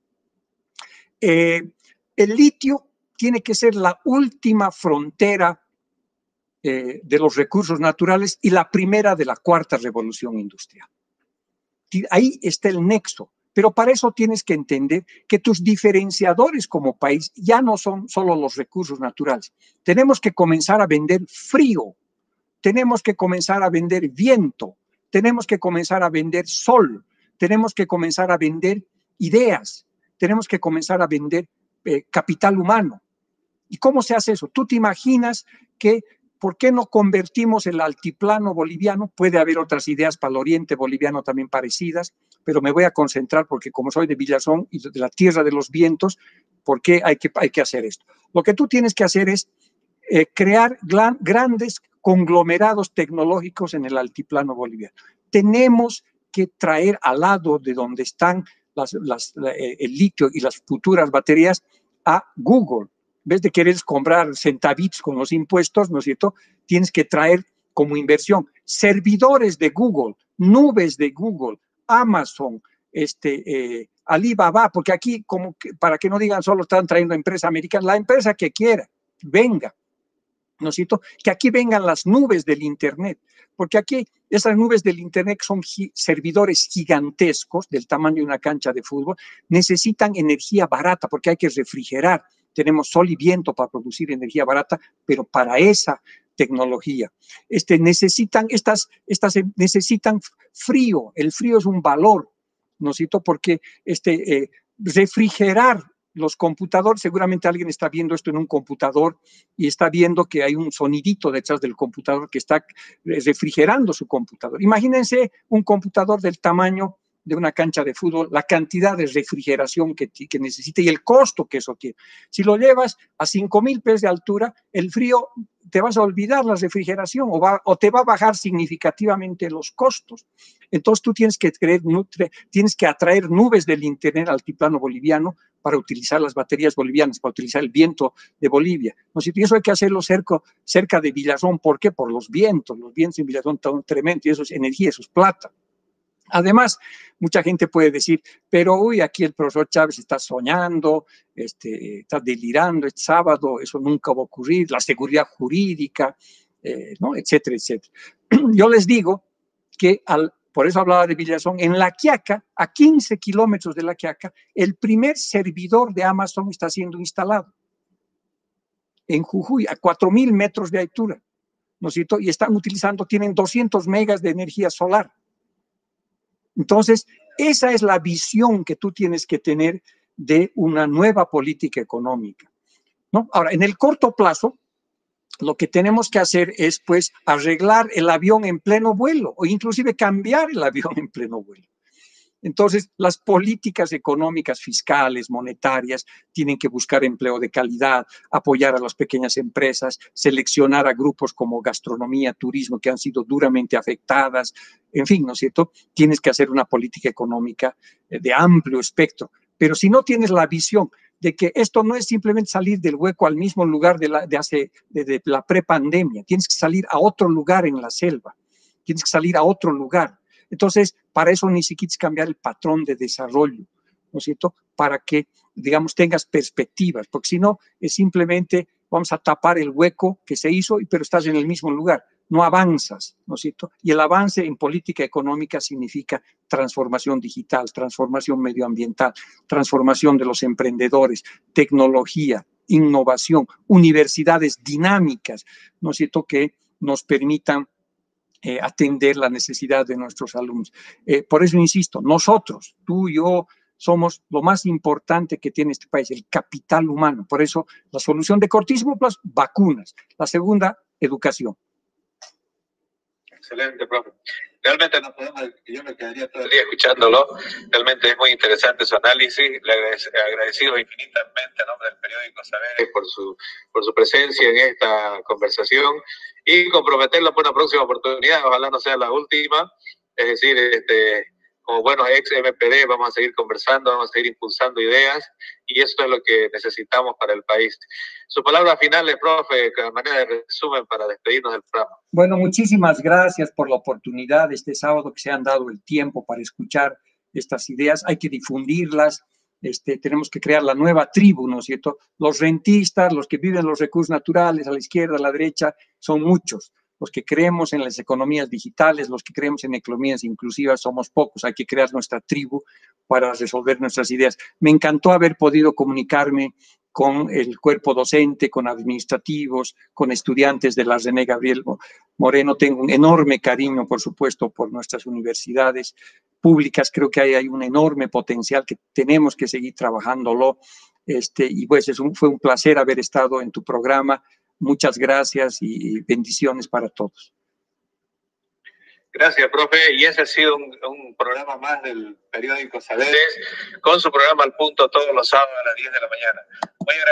Speaker 2: Eh, el litio tiene que ser la última frontera eh, de los recursos naturales y la primera de la cuarta revolución industrial. Ahí está el nexo, pero para eso tienes que entender que tus diferenciadores como país ya no son solo los recursos naturales. Tenemos que comenzar a vender frío, tenemos que comenzar a vender viento, tenemos que comenzar a vender sol, tenemos que comenzar a vender ideas, tenemos que comenzar a vender eh, capital humano. ¿Y cómo se hace eso? Tú te imaginas que ¿por qué no convertimos el altiplano boliviano? Puede haber otras ideas para el oriente boliviano también parecidas, pero me voy a concentrar porque como soy de Villazón y de la tierra de los vientos, ¿por qué hay que, hay que hacer esto? Lo que tú tienes que hacer es eh, crear grandes conglomerados tecnológicos en el altiplano boliviano. Tenemos que traer al lado de donde están eh, el litio y las futuras baterías a Google, vez de querer comprar centavitos con los impuestos, ¿no es cierto? Tienes que traer como inversión servidores de Google, nubes de Google, Amazon, este, eh, Alibaba, porque aquí, como para que no digan solo están trayendo empresa americana, la empresa que quiera, venga, ¿no es cierto? Que aquí vengan las nubes del Internet, porque aquí esas nubes del Internet son servidores gigantescos del tamaño de una cancha de fútbol, necesitan energía barata porque hay que refrigerar, tenemos sol y viento para producir energía barata, pero para esa tecnología. Este, necesitan, estas, estas necesitan frío, el frío es un valor, ¿no es cierto? Porque este, eh, refrigerar los computadores, seguramente alguien está viendo esto en un computador y está viendo que hay un sonidito detrás del computador que está refrigerando su computador. Imagínense un computador del tamaño de una cancha de fútbol, la cantidad de refrigeración que, que necesita y el costo que eso tiene. Si lo llevas a 5.000 pies de altura, el frío te vas a olvidar la refrigeración o, va, o te va a bajar significativamente los costos. Entonces tú tienes que, creer, tienes que atraer nubes del Internet altiplano boliviano para utilizar las baterías bolivianas, para utilizar el viento de Bolivia. No, si eso hay que hacerlo cerca, cerca de Villazón. ¿Por qué? Por los vientos. Los vientos en Villazón son tremendos y eso es energía, eso es plata. Además, mucha gente puede decir, pero uy, aquí el profesor Chávez está soñando, este, está delirando, es sábado, eso nunca va a ocurrir, la seguridad jurídica, eh, ¿no? etcétera, etcétera. <clears throat> Yo les digo que, por eso hablaba de Villazón, en La Quiaca, a 15 kilómetros de La Quiaca, el primer servidor de Amazon está siendo instalado. En Jujuy, a 4.000 metros de altura, ¿no es cierto? Y están utilizando, tienen 200 megas de energía solar. Entonces, esa es la visión que tú tienes que tener de una nueva política económica. ¿no? Ahora, en el corto plazo, lo que tenemos que hacer es, pues, arreglar el avión en pleno vuelo o inclusive cambiar el avión <laughs> en pleno vuelo. Entonces, las políticas económicas, fiscales, monetarias, tienen que buscar empleo de calidad, apoyar a las pequeñas empresas, seleccionar a grupos como gastronomía, turismo, que han sido duramente afectadas. En fin, ¿no es cierto? Tienes que hacer una política económica eh, de amplio espectro. Pero si no tienes la visión de que esto no es simplemente salir del hueco al mismo lugar de, la, de, hace, de la prepandemia, tienes que salir a otro lugar en la selva, tienes que salir a otro lugar entonces, para eso necesitas cambiar el patrón de desarrollo, ¿no es cierto? Para que, digamos, tengas perspectivas, porque si no, es simplemente vamos a tapar el hueco que se hizo, pero estás en el mismo lugar, no avanzas, ¿no es cierto? Y el avance en política económica significa transformación digital, transformación medioambiental, transformación de los emprendedores, tecnología, innovación, universidades dinámicas, ¿no es cierto? Que nos permitan eh, atender la necesidad de nuestros alumnos. Eh, por eso insisto, nosotros, tú y yo, somos lo más importante que tiene este país, el capital humano. Por eso la solución de cortismo, pues vacunas. La segunda, educación.
Speaker 1: Excelente, profe. Realmente no podemos, yo me quedaría todo el día escuchándolo. Realmente es muy interesante su análisis. Le agradecido infinitamente a nombre del periódico Saberes por su, por su presencia en esta conversación y comprometerlo por una próxima oportunidad. Ojalá no sea la última. Es decir, este, como buenos ex MPD vamos a seguir conversando, vamos a seguir impulsando ideas y eso es lo que necesitamos para el país. Su palabra final, profe, de manera de resumen para despedirnos del programa.
Speaker 2: Bueno, muchísimas gracias por la oportunidad este sábado que se han dado el tiempo para escuchar estas ideas. Hay que difundirlas. Este, tenemos que crear la nueva tribu, ¿no es cierto? Los rentistas, los que viven los recursos naturales, a la izquierda, a la derecha, son muchos los que creemos en las economías digitales, los que creemos en economías inclusivas, somos pocos. Hay que crear nuestra tribu para resolver nuestras ideas. Me encantó haber podido comunicarme con el cuerpo docente, con administrativos, con estudiantes de la René Gabriel Moreno. Tengo un enorme cariño, por supuesto, por nuestras universidades públicas. Creo que hay, hay un enorme potencial que tenemos que seguir trabajándolo. Este, y pues es fue un placer haber estado en tu programa. Muchas gracias y bendiciones para todos.
Speaker 1: Gracias, profe. Y ese ha sido un, programa más del periódico Saberes, con su programa al punto todos los sábados a las 10 de la mañana. Muy agradecido.